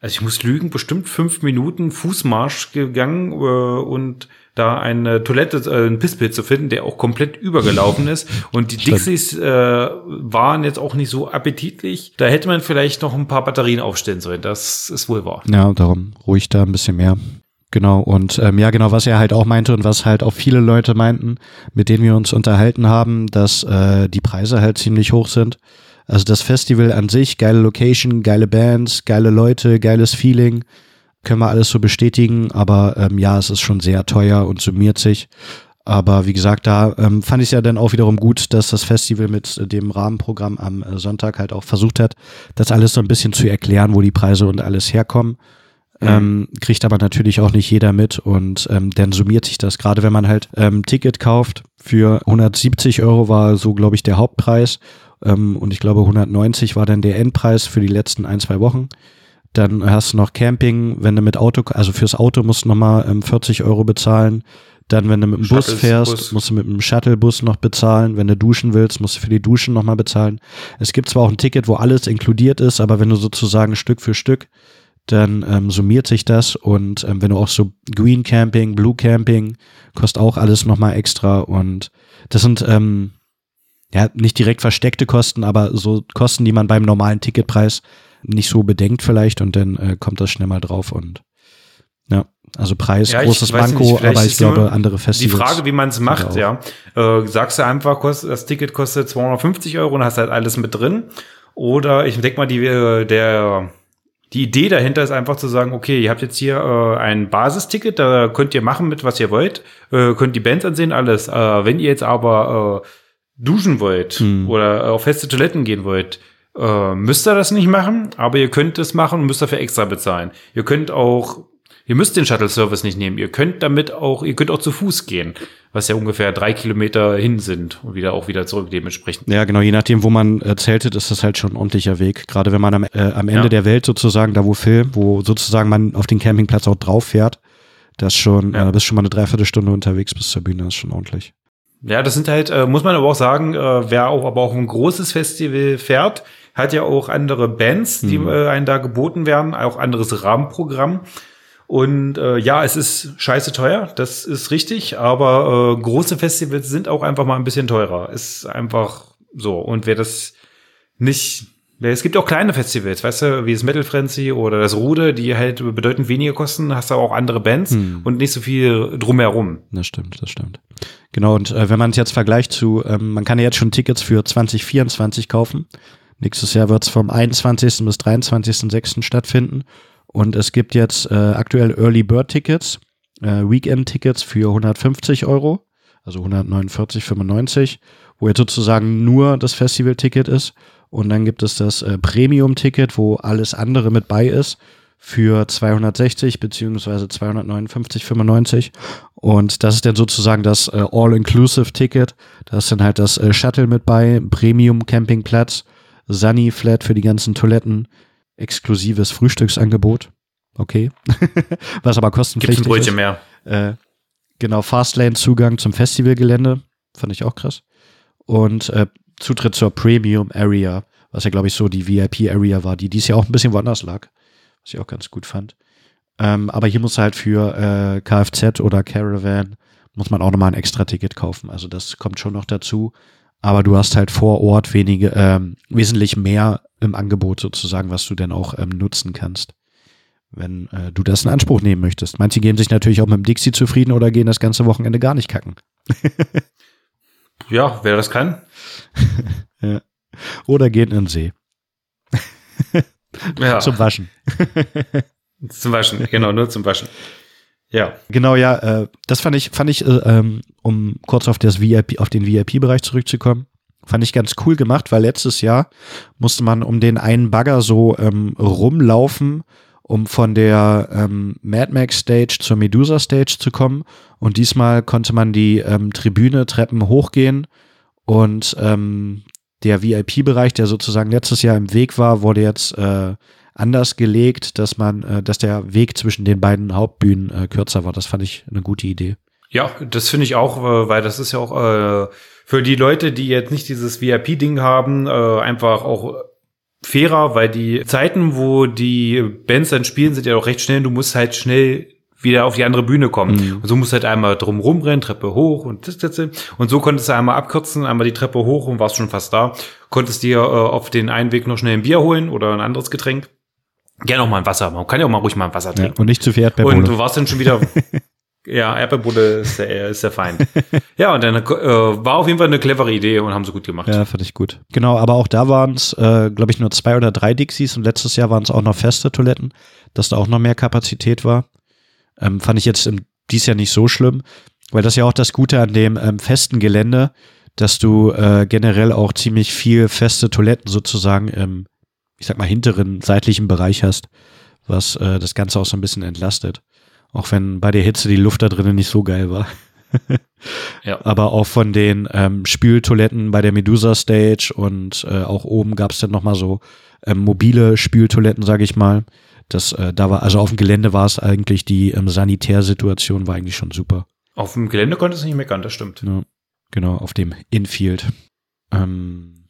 also ich muss lügen, bestimmt fünf Minuten Fußmarsch gegangen äh, und da eine Toilette, äh, ein Pisspilz zu finden, der auch komplett übergelaufen ist. Und die Stimmt. Dixies äh, waren jetzt auch nicht so appetitlich. Da hätte man vielleicht noch ein paar Batterien aufstellen sollen. Das ist wohl wahr. Ja, darum ruhig da ein bisschen mehr. Genau, und ähm, ja, genau, was er halt auch meinte und was halt auch viele Leute meinten, mit denen wir uns unterhalten haben, dass äh, die Preise halt ziemlich hoch sind. Also das Festival an sich, geile Location, geile Bands, geile Leute, geiles Feeling, können wir alles so bestätigen, aber ähm, ja, es ist schon sehr teuer und summiert sich. Aber wie gesagt, da ähm, fand ich es ja dann auch wiederum gut, dass das Festival mit äh, dem Rahmenprogramm am äh, Sonntag halt auch versucht hat, das alles so ein bisschen zu erklären, wo die Preise und alles herkommen. Ähm, kriegt aber natürlich auch nicht jeder mit und ähm, dann summiert sich das. Gerade wenn man halt ähm, Ticket kauft für 170 Euro war so, glaube ich, der Hauptpreis ähm, und ich glaube 190 war dann der Endpreis für die letzten ein, zwei Wochen. Dann hast du noch Camping, wenn du mit Auto, also fürs Auto musst du nochmal ähm, 40 Euro bezahlen. Dann, wenn du mit dem Bus fährst, Bus. musst du mit dem Shuttlebus noch bezahlen. Wenn du duschen willst, musst du für die Duschen nochmal bezahlen. Es gibt zwar auch ein Ticket, wo alles inkludiert ist, aber wenn du sozusagen Stück für Stück dann ähm, summiert sich das und ähm, wenn du auch so Green Camping, Blue Camping, kostet auch alles nochmal extra und das sind ähm, ja nicht direkt versteckte Kosten, aber so Kosten, die man beim normalen Ticketpreis nicht so bedenkt vielleicht und dann äh, kommt das schnell mal drauf und ja, also Preis, Ja, großes Manko, aber ich glaube andere Die Festivals. Frage, wie man es macht, ja. Äh, sagst du einfach, das Ticket kostet 250 Euro und hast halt alles mit drin. Oder ich denke mal, die, äh, der, die Idee dahinter ist einfach zu sagen, okay, ihr habt jetzt hier äh, ein Basisticket, da könnt ihr machen mit, was ihr wollt, äh, könnt die Bands ansehen, alles. Äh, wenn ihr jetzt aber äh, duschen wollt Hm. oder auf feste Toiletten gehen wollt, äh, müsst ihr das nicht machen, aber ihr könnt es machen und müsst dafür extra bezahlen. Ihr könnt auch, ihr müsst den Shuttle-Service nicht nehmen. Ihr könnt damit auch, ihr könnt auch zu Fuß gehen, was ja ungefähr drei Kilometer hin sind und wieder auch wieder zurück dementsprechend. Ja, genau, je nachdem, wo man äh, zeltet, ist das halt schon ein ordentlicher Weg. Gerade wenn man am, äh, am Ende Ja. der Welt sozusagen, da wo Phil, wo sozusagen man auf den Campingplatz auch drauf fährt, das schon, Ja. äh, bist schon mal eine Dreiviertelstunde unterwegs bis zur Bühne, das ist schon ordentlich. Ja, das sind halt, äh, muss man aber auch sagen, äh, wer auch aber auch ein großes Festival fährt, hat ja auch andere Bands, die Mhm. äh, einem da geboten werden, auch anderes Rahmenprogramm. Und äh, ja, es ist scheiße teuer, das ist richtig, aber äh, große Festivals sind auch einfach mal ein bisschen teurer. Ist einfach so. Und wer das nicht, es gibt auch kleine Festivals, weißt du, wie das Metal Frenzy oder das Rude, die halt bedeutend weniger kosten, hast du auch andere Bands Hm. und nicht so viel drumherum. Das stimmt, das stimmt. Genau, und äh, wenn man es jetzt vergleicht zu, ähm, man kann ja jetzt schon Tickets für 2024 kaufen. Nächstes Jahr wird es vom 21. bis 23.06. stattfinden. Und es gibt jetzt äh, aktuell Early Bird Tickets, äh, Weekend Tickets für 150 Euro, also 149,95, wo jetzt sozusagen nur das Festival-Ticket ist. Und dann gibt es das äh, Premium-Ticket, wo alles andere mit bei ist, für 260 beziehungsweise 259,95. Und das ist dann sozusagen das äh, All-Inclusive-Ticket. Da ist dann halt das äh, Shuttle mit bei, Premium-Campingplatz, Sunny Flat für die ganzen Toiletten, exklusives Frühstücksangebot. Okay. Was aber Gibt's ein kostenpflichtig Brötchen ist. mehr. Äh, genau, Fastlane-Zugang zum Festivalgelände. Fand ich auch krass. Und äh, Zutritt zur Premium Area, was ja, glaube ich, so die VIP-Area war, die dies Jahr auch ein bisschen woanders lag. Was ich auch ganz gut fand. Ähm, aber hier muss halt für äh, Kfz oder Caravan muss man auch nochmal ein extra Ticket kaufen. Also das kommt schon noch dazu. Aber du hast halt vor Ort wenige, ähm, wesentlich mehr im Angebot sozusagen, was du denn auch ähm, nutzen kannst wenn äh, du das in Anspruch nehmen möchtest. Manche geben sich natürlich auch mit dem Dixie zufrieden oder gehen das ganze Wochenende gar nicht kacken. Ja, wer das kann. Oder gehen in den See Ja, zum Waschen. zum Waschen. Genau, nur zum Waschen. Ja. Genau, ja, äh, das fand ich, fand ich, äh, ähm, um kurz auf das VIP, auf den VIP-Bereich zurückzukommen, fand ich ganz cool gemacht, weil letztes Jahr musste man um den einen Bagger so ähm, rumlaufen, um von der ähm, Mad Max Stage zur Medusa Stage zu kommen. Und diesmal konnte man die ähm, Tribüne Treppen hochgehen und ähm, der VIP-Bereich, der sozusagen letztes Jahr im Weg war, wurde jetzt äh, anders gelegt, dass man, äh, dass der Weg zwischen den beiden Hauptbühnen äh, kürzer war. Das fand ich eine gute Idee. Ja, das finde ich auch, äh, weil das ist ja auch äh, für die Leute, die jetzt nicht dieses VIP-Ding haben, äh, einfach auch fairer, weil die Zeiten, wo die Bands dann spielen, sind ja auch recht schnell. Du musst halt schnell wieder auf die andere Bühne kommen. Mhm. Und so musst du halt einmal drum rumrennen, Treppe hoch und das, das, das. Und so konntest du einmal abkürzen, einmal die Treppe hoch und warst schon fast da. Konntest dir äh, auf den Einweg noch schnell ein Bier holen oder ein anderes Getränk. Gerne auch mal ein Wasser. Man kann ja auch mal ruhig mal ein Wasser Ja, trinken. und nicht zu viel und Erdbeerbohne. du warst dann schon wieder. ja, Erdbeerbude ist der, ist der Feind. ja, und dann äh, war auf jeden Fall eine clevere Idee und haben sie gut gemacht. Ja, fand ich gut. Genau, aber auch da waren es, äh, glaube ich, nur zwei oder drei Dixies und letztes Jahr waren es auch noch feste Toiletten, dass da auch noch mehr Kapazität war. Ähm, fand ich jetzt im, dies Jahr nicht so schlimm, weil das ist ja auch das Gute an dem ähm, festen Gelände, dass du äh, generell auch ziemlich viel feste Toiletten sozusagen im, ich sag mal, hinteren, seitlichen Bereich hast, was äh, das Ganze auch so ein bisschen entlastet. Auch wenn bei der Hitze die Luft da drinnen nicht so geil war. Ja. Aber auch von den ähm, Spültoiletten bei der Medusa Stage und äh, auch oben gab es dann nochmal so ähm, mobile Spültoiletten, sage ich mal. Das, äh, da war, also auf dem Gelände war es eigentlich, die ähm, Sanitärsituation war eigentlich schon super. Auf dem Gelände konntest du nicht meckern, das stimmt. Ja, genau, auf dem Infield. Ähm,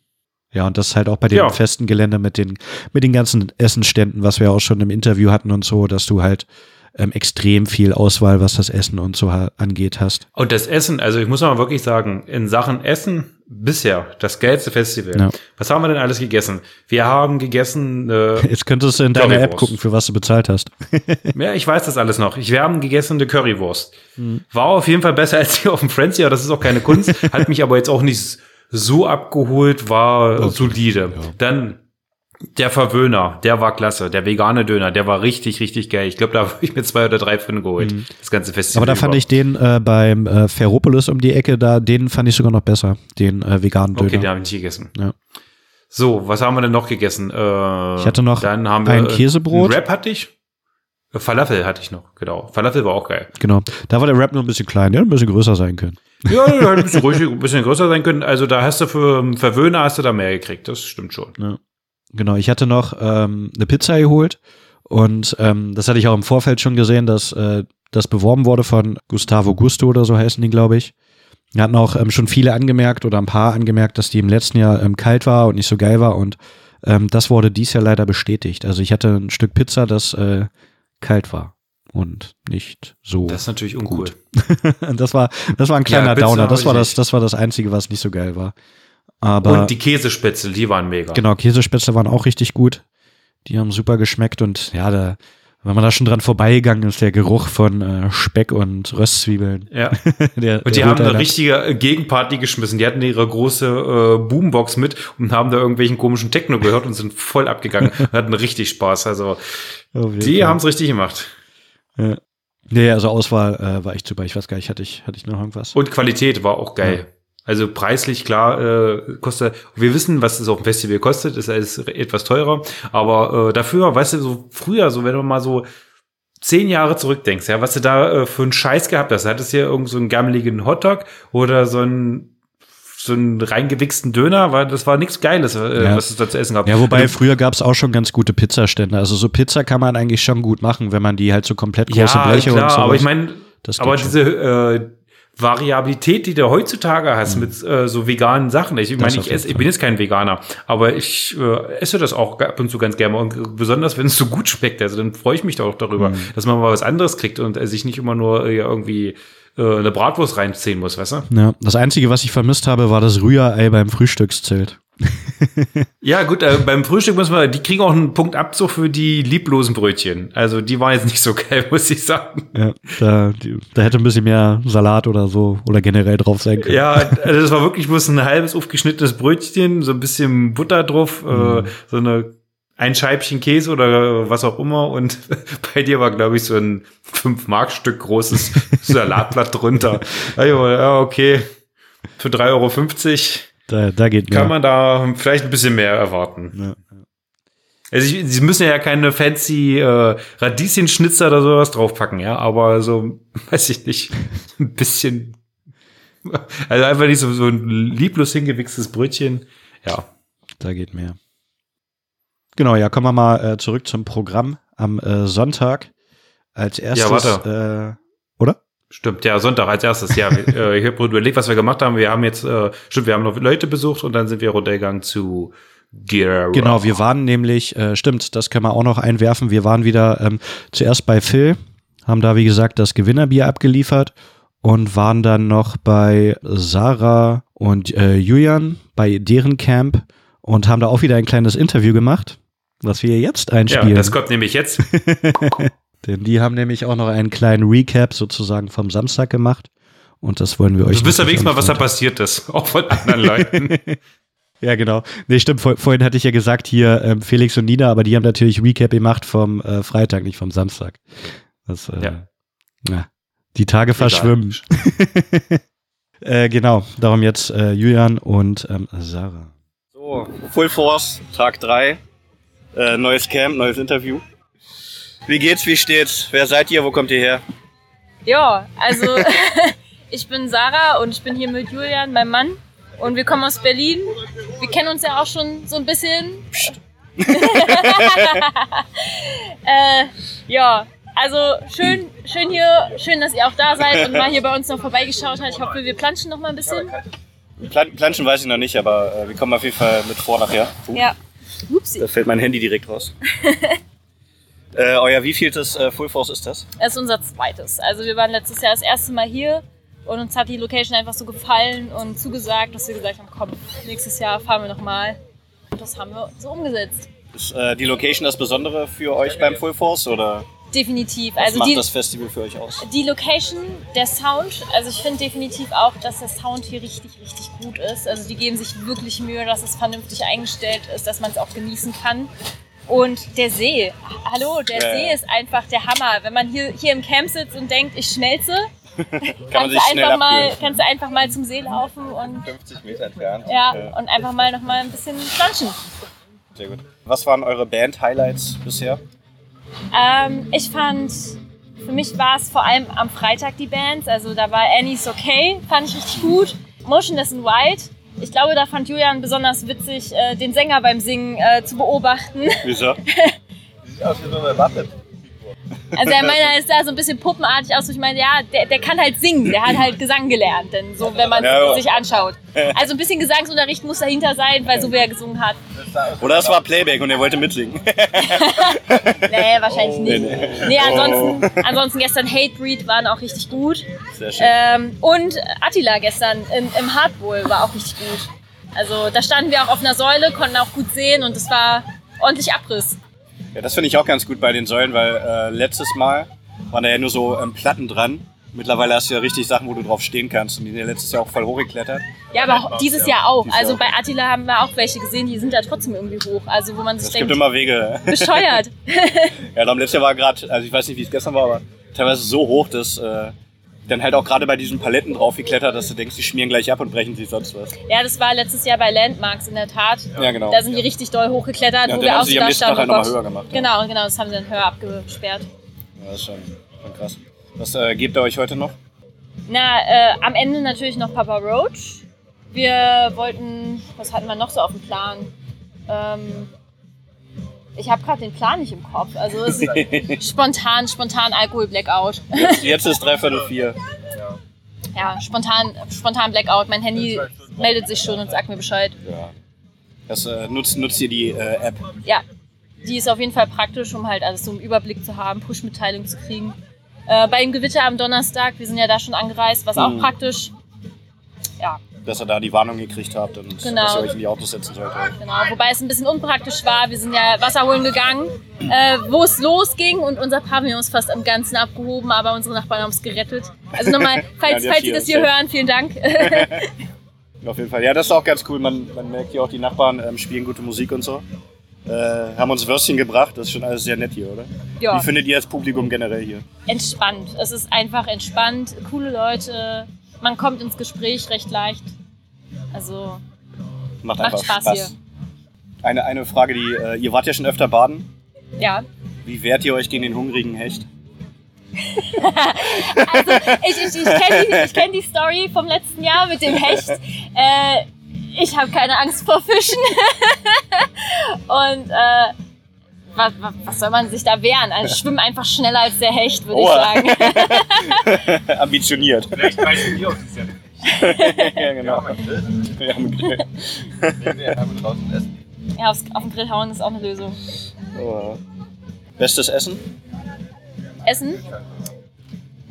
ja, und das halt auch bei dem Ja. festen Gelände mit den, mit den ganzen Essenständen, was wir auch schon im Interview hatten und so, dass du halt ähm, extrem viel Auswahl, was das Essen und so angeht, hast. Und das Essen, also ich muss mal wirklich sagen, in Sachen Essen bisher das geilste Festival. Ja. Was haben wir denn alles gegessen? Wir haben gegessen, äh, Jetzt könntest du in deiner App gucken, für was du bezahlt hast. ja, ich weiß das alles noch. Ich, wir haben gegessen eine Currywurst. War auf jeden Fall besser als die auf dem Frenzy, aber das ist auch keine Kunst. Hat mich aber jetzt auch nicht so abgeholt, war Okay. solide. Dann der Verwöhner, der war klasse. Der vegane Döner, der war richtig, richtig geil. Ich glaube, da habe ich mir zwei oder drei von geholt. Das ganze Festival. Aber da fand über. ich den äh, beim äh, Ferropolis um die Ecke, da den fand ich sogar noch besser, den äh, veganen Döner. Okay, den habe ich nicht gegessen. Ja. So, was haben wir denn noch gegessen? Äh, Ich hatte noch dann haben wir ein Käsebrot. Ein Wrap hatte ich. Äh, Falafel hatte ich noch, genau. Falafel war auch geil. Genau. Da war der Rap nur ein bisschen klein, der hätte ein bisschen größer sein können. Ja, der hätte ein bisschen ruhig, ein bisschen größer sein können. Also da hast du für ähm, Verwöhner hast du da mehr gekriegt. Das stimmt schon. Genau, ich hatte noch ähm, eine Pizza geholt und ähm, das hatte ich auch im Vorfeld schon gesehen, dass äh, das beworben wurde von Gustavo Gusto oder so heißen die, glaube ich. Da hatten auch ähm, schon viele angemerkt oder ein paar angemerkt, dass die im letzten Jahr ähm, kalt war und nicht so geil war und ähm, das wurde dies Jahr leider bestätigt. Also ich hatte ein Stück Pizza, das äh, kalt war und nicht so. Das ist natürlich uncool. das war das war ein kleiner Ja, Downer. Das war das das war das einzige, was nicht so geil war. Aber Und die Käsespitzel, die waren mega. Genau, Käsespätzle waren auch richtig gut. Die haben super geschmeckt und ja, da, wenn man da schon dran vorbeigegangen ist, der Geruch von äh, Speck und Röstzwiebeln. Ja. Der, Und die haben eine richtige äh, Gegenparty geschmissen. Die hatten ihre große äh, Boombox mit und haben da irgendwelchen komischen Techno gehört und sind voll abgegangen. und hatten richtig Spaß. Also die haben es richtig gemacht. Nee, also Auswahl äh, war echt super. Ich weiß gar nicht, hatte ich, hatte ich noch irgendwas? Und Qualität war auch geil. Also preislich klar äh, kostet. Wir wissen, was es auf dem Festival kostet. Ist alles etwas teurer. Aber äh, dafür, weißt du, so früher, so wenn du mal so zehn Jahre zurückdenkst, ja, was du da äh, für einen Scheiß gehabt hast. Hattest du hier irgend so einen gammeligen Hotdog oder so einen so einen reingewichsten Döner, weil das war nichts Geiles, äh, Ja. was es da zu essen gab. Ja, wobei Und- früher gab's auch schon ganz gute Pizzastände. Also so Pizza kann man eigentlich schon gut machen, wenn man die halt so komplett große Bleche klar, und so. aber ich meine, aber schon. diese äh, Variabilität, die du heutzutage hast mit äh, so veganen Sachen. Ich Das meine, ich, esse, ich bin jetzt kein Veganer, aber ich äh, esse das auch ab und zu ganz gerne und besonders wenn es so gut schmeckt. Also dann freue ich mich doch auch darüber, Mhm. dass man mal was anderes kriegt und äh, sich nicht immer nur äh, irgendwie äh, eine Bratwurst reinziehen muss, weißt du? ja, das Einzige, was ich vermisst habe, war das Rührei beim Frühstückszelt. Ja, gut, äh, beim Frühstück müssen wir, die kriegen auch einen Punkt ab so für die lieblosen Brötchen. Also die waren jetzt nicht so geil, muss ich sagen. Ja, da, die, da hätte ein bisschen mehr Salat oder so oder generell drauf sein können. Ja, also das war wirklich bloß ein halbes aufgeschnittenes Brötchen, so ein bisschen Butter drauf, äh, so eine ein Scheibchen Käse oder was auch immer und bei dir war glaube ich so ein 5 Mark Stück großes Salatblatt drunter. Ja, okay. Für 3,50 Euro Da, da geht mehr. kann man da vielleicht ein bisschen mehr erwarten. Ja. Also ich, sie müssen ja keine fancy äh, Radieschenschnitzer oder sowas draufpacken, ja, aber so, weiß ich nicht, ein bisschen, also einfach nicht so, so ein lieblos hingewichstes Brötchen, ja. Da geht mehr. Genau, ja, kommen wir mal äh, zurück zum Programm am äh, Sonntag. Als erstes. warte. Äh, oder? Stimmt, ja, Sonntag als erstes, ja. äh, ich habe überlegt, was wir gemacht haben. Wir haben jetzt, äh, stimmt, wir haben noch Leute besucht und dann sind wir runtergegangen zu Gear. Genau, wir waren nämlich, äh, stimmt, das können wir auch noch einwerfen. Wir waren wieder ähm, zuerst bei Phil, haben da, wie gesagt, das Gewinnerbier abgeliefert und waren dann noch bei Sarah und äh, Julian bei deren Camp und haben da auch wieder ein kleines Interview gemacht, was wir jetzt einspielen. Ja, das kommt nämlich jetzt. Denn die haben nämlich auch noch einen kleinen Recap sozusagen vom Samstag gemacht. Und das wollen wir euch. Du wisst ja wenigstens mal, was da passiert ist. Auch von anderen Leuten. ja, genau. Nee, stimmt. Vor, vorhin hatte ich ja gesagt, hier ähm, Felix und Nina, aber die haben natürlich Recap gemacht vom äh, Freitag, nicht vom Samstag. Das, äh, ja. Na, die Tage Egal. verschwimmen. äh, genau. Darum jetzt äh, Julian und ähm, Sarah. So, Full Force, Tag 3. Äh, neues Camp, neues Interview. Wie geht's? Wie steht's? Wer seid ihr? Wo kommt ihr her? Ja, also ich bin Sarah und ich bin hier mit Julian, meinem Mann. Und wir kommen aus Berlin. Wir kennen uns ja auch schon so ein bisschen. äh, ja, also schön, schön hier, schön, dass ihr auch da seid und mal hier bei uns noch vorbeigeschaut habt. Ich hoffe, wir planschen noch mal ein bisschen. Plan planschen weiß ich noch nicht, aber äh, wir kommen auf jeden Fall mit vor nachher. Uh, ja. Upsi. Da fällt mein Handy direkt raus. Äh, euer wievieltes äh, Full Force ist das? Es ist unser zweites. Also wir waren letztes Jahr das erste Mal hier und uns hat die Location einfach so gefallen und zugesagt, dass wir gesagt haben, komm, nächstes Jahr fahren wir nochmal. Und das haben wir so umgesetzt. Ist äh, die Location das Besondere für euch beim Full Force oder? Definitiv. Was also macht die, das Festival für euch aus? Die Location, der Sound, also ich finde definitiv auch, dass der Sound hier richtig, richtig gut ist. Also die geben sich wirklich Mühe, dass es vernünftig eingestellt ist, dass man es auch genießen kann. Und der See, hallo, der ja. See ist einfach der Hammer. Wenn man hier, hier im Camp sitzt und denkt, ich schnellze, kannst, du einfach mal, kannst du einfach mal zum See laufen und 50 Meter entfernt. Ja, ja. und einfach mal noch mal ein bisschen planschen. Sehr gut. Was waren eure Band-Highlights bisher? Ähm, ich fand, für mich war es vor allem am Freitag die Bands. Also da war Annie's Okay, fand ich richtig gut. Motionless in White ich glaube, da fand Julian besonders witzig, äh, den Sänger beim Singen äh, zu beobachten. Wieso? Sieht aus wie so eine Watte. Also er meinte, er ist da so ein bisschen puppenartig aus. Ich meine, ja, der, der kann halt singen, der hat halt Gesang gelernt, denn so, wenn man ja, sich anschaut. Also ein bisschen Gesangsunterricht muss dahinter sein, weil so wie er gesungen hat. Oder es war Playback und er wollte mitsingen. nee, wahrscheinlich oh, nicht. Nee, nee. nee ansonsten, ansonsten gestern Hatebreed waren auch richtig gut. Sehr schön. Ähm, und Attila gestern im, im Hardbowl war auch richtig gut. Also da standen wir auch auf einer Säule, konnten auch gut sehen und es war ordentlich Abriss. Ja, das finde ich auch ganz gut bei den Säulen, weil äh, letztes Mal waren da ja nur so ähm, Platten dran. Mittlerweile hast du ja richtig Sachen, wo du drauf stehen kannst. Und die sind ja letztes Jahr auch voll hochgeklettert. Ja, aber auch dieses Jahr auch. Dieses also Jahr bei Attila haben wir auch welche gesehen, die sind da trotzdem irgendwie hoch. Also wo man sich es denkt. Es gibt immer Wege. Bescheuert. ja, darum letztes Jahr war gerade, also ich weiß nicht, wie es gestern war, aber teilweise so hoch, dass äh, dann halt auch gerade bei diesen Paletten drauf geklettert, dass du denkst, die schmieren gleich ab und brechen sich sonst was. Ja, das war letztes Jahr bei Landmarks in der Tat. Ja, genau. Da sind die richtig doll hochgeklettert, ja, wo wir auch so da standen. Halt oh höher gemacht, genau, genau, das haben sie dann höher abgesperrt. Ja, das ist schon, schon krass. Was äh, gebt ihr euch heute noch? Na, äh, am Ende natürlich noch Papa Roach. Wir wollten, was hatten wir noch so auf dem Plan? Ähm, ich habe gerade den Plan nicht im Kopf. Also es ist spontan, spontan Alkohol-Blackout. Jetzt, jetzt ist dreiviertel vier. Ja, spontan, spontan Blackout. Mein Handy meldet sich schon und sagt mir Bescheid. Ja. Das, äh, nutzt, nutzt ihr die äh, App? Ja, die ist auf jeden Fall praktisch, um halt alles so einen Überblick zu haben, Push-Mitteilungen zu kriegen. Äh, bei dem Gewitter am Donnerstag, wir sind ja da schon angereist, was auch mhm. praktisch. Ja, dass ihr da die Warnung gekriegt habt und genau. dass ihr euch in die Autos setzen solltet. Genau, wobei es ein bisschen unpraktisch war. Wir sind ja Wasser holen gegangen, äh, wo es losging und unser Pavillon ist fast am Ganzen abgehoben, aber unsere Nachbarn haben es gerettet. Also nochmal, falls, ja, falls Sie das hier hören, vielen Dank. Auf jeden Fall. Ja, das ist auch ganz cool. Man, man merkt ja auch, die Nachbarn ähm, spielen gute Musik und so. Äh, haben uns Würstchen gebracht. Das ist schon alles sehr nett hier, oder? Ja. Wie findet ihr das Publikum generell hier? Entspannt. Es ist einfach entspannt. Coole Leute. Man kommt ins Gespräch recht leicht. Also macht, macht Spaß, Spaß, hier. Eine, eine Frage, die äh, ihr wart ja schon öfter baden. Ja. Wie wehrt ihr euch gegen den hungrigen Hecht? also ich, ich, ich kenne die, kenn die Story vom letzten Jahr mit dem Hecht. Äh, ich habe keine Angst vor Fischen. Und äh, was, was, soll man sich da wehren? Also schwimmen einfach schneller als der Hecht, würde ich sagen. Ambitioniert. Vielleicht weißt du auch dieses Jahr ja, genau. Ja, mit Grill. Ja, mit draußen essen. Ja, aufs, auf den Grill hauen ist auch eine Lösung. Oh. Bestes Essen? Essen?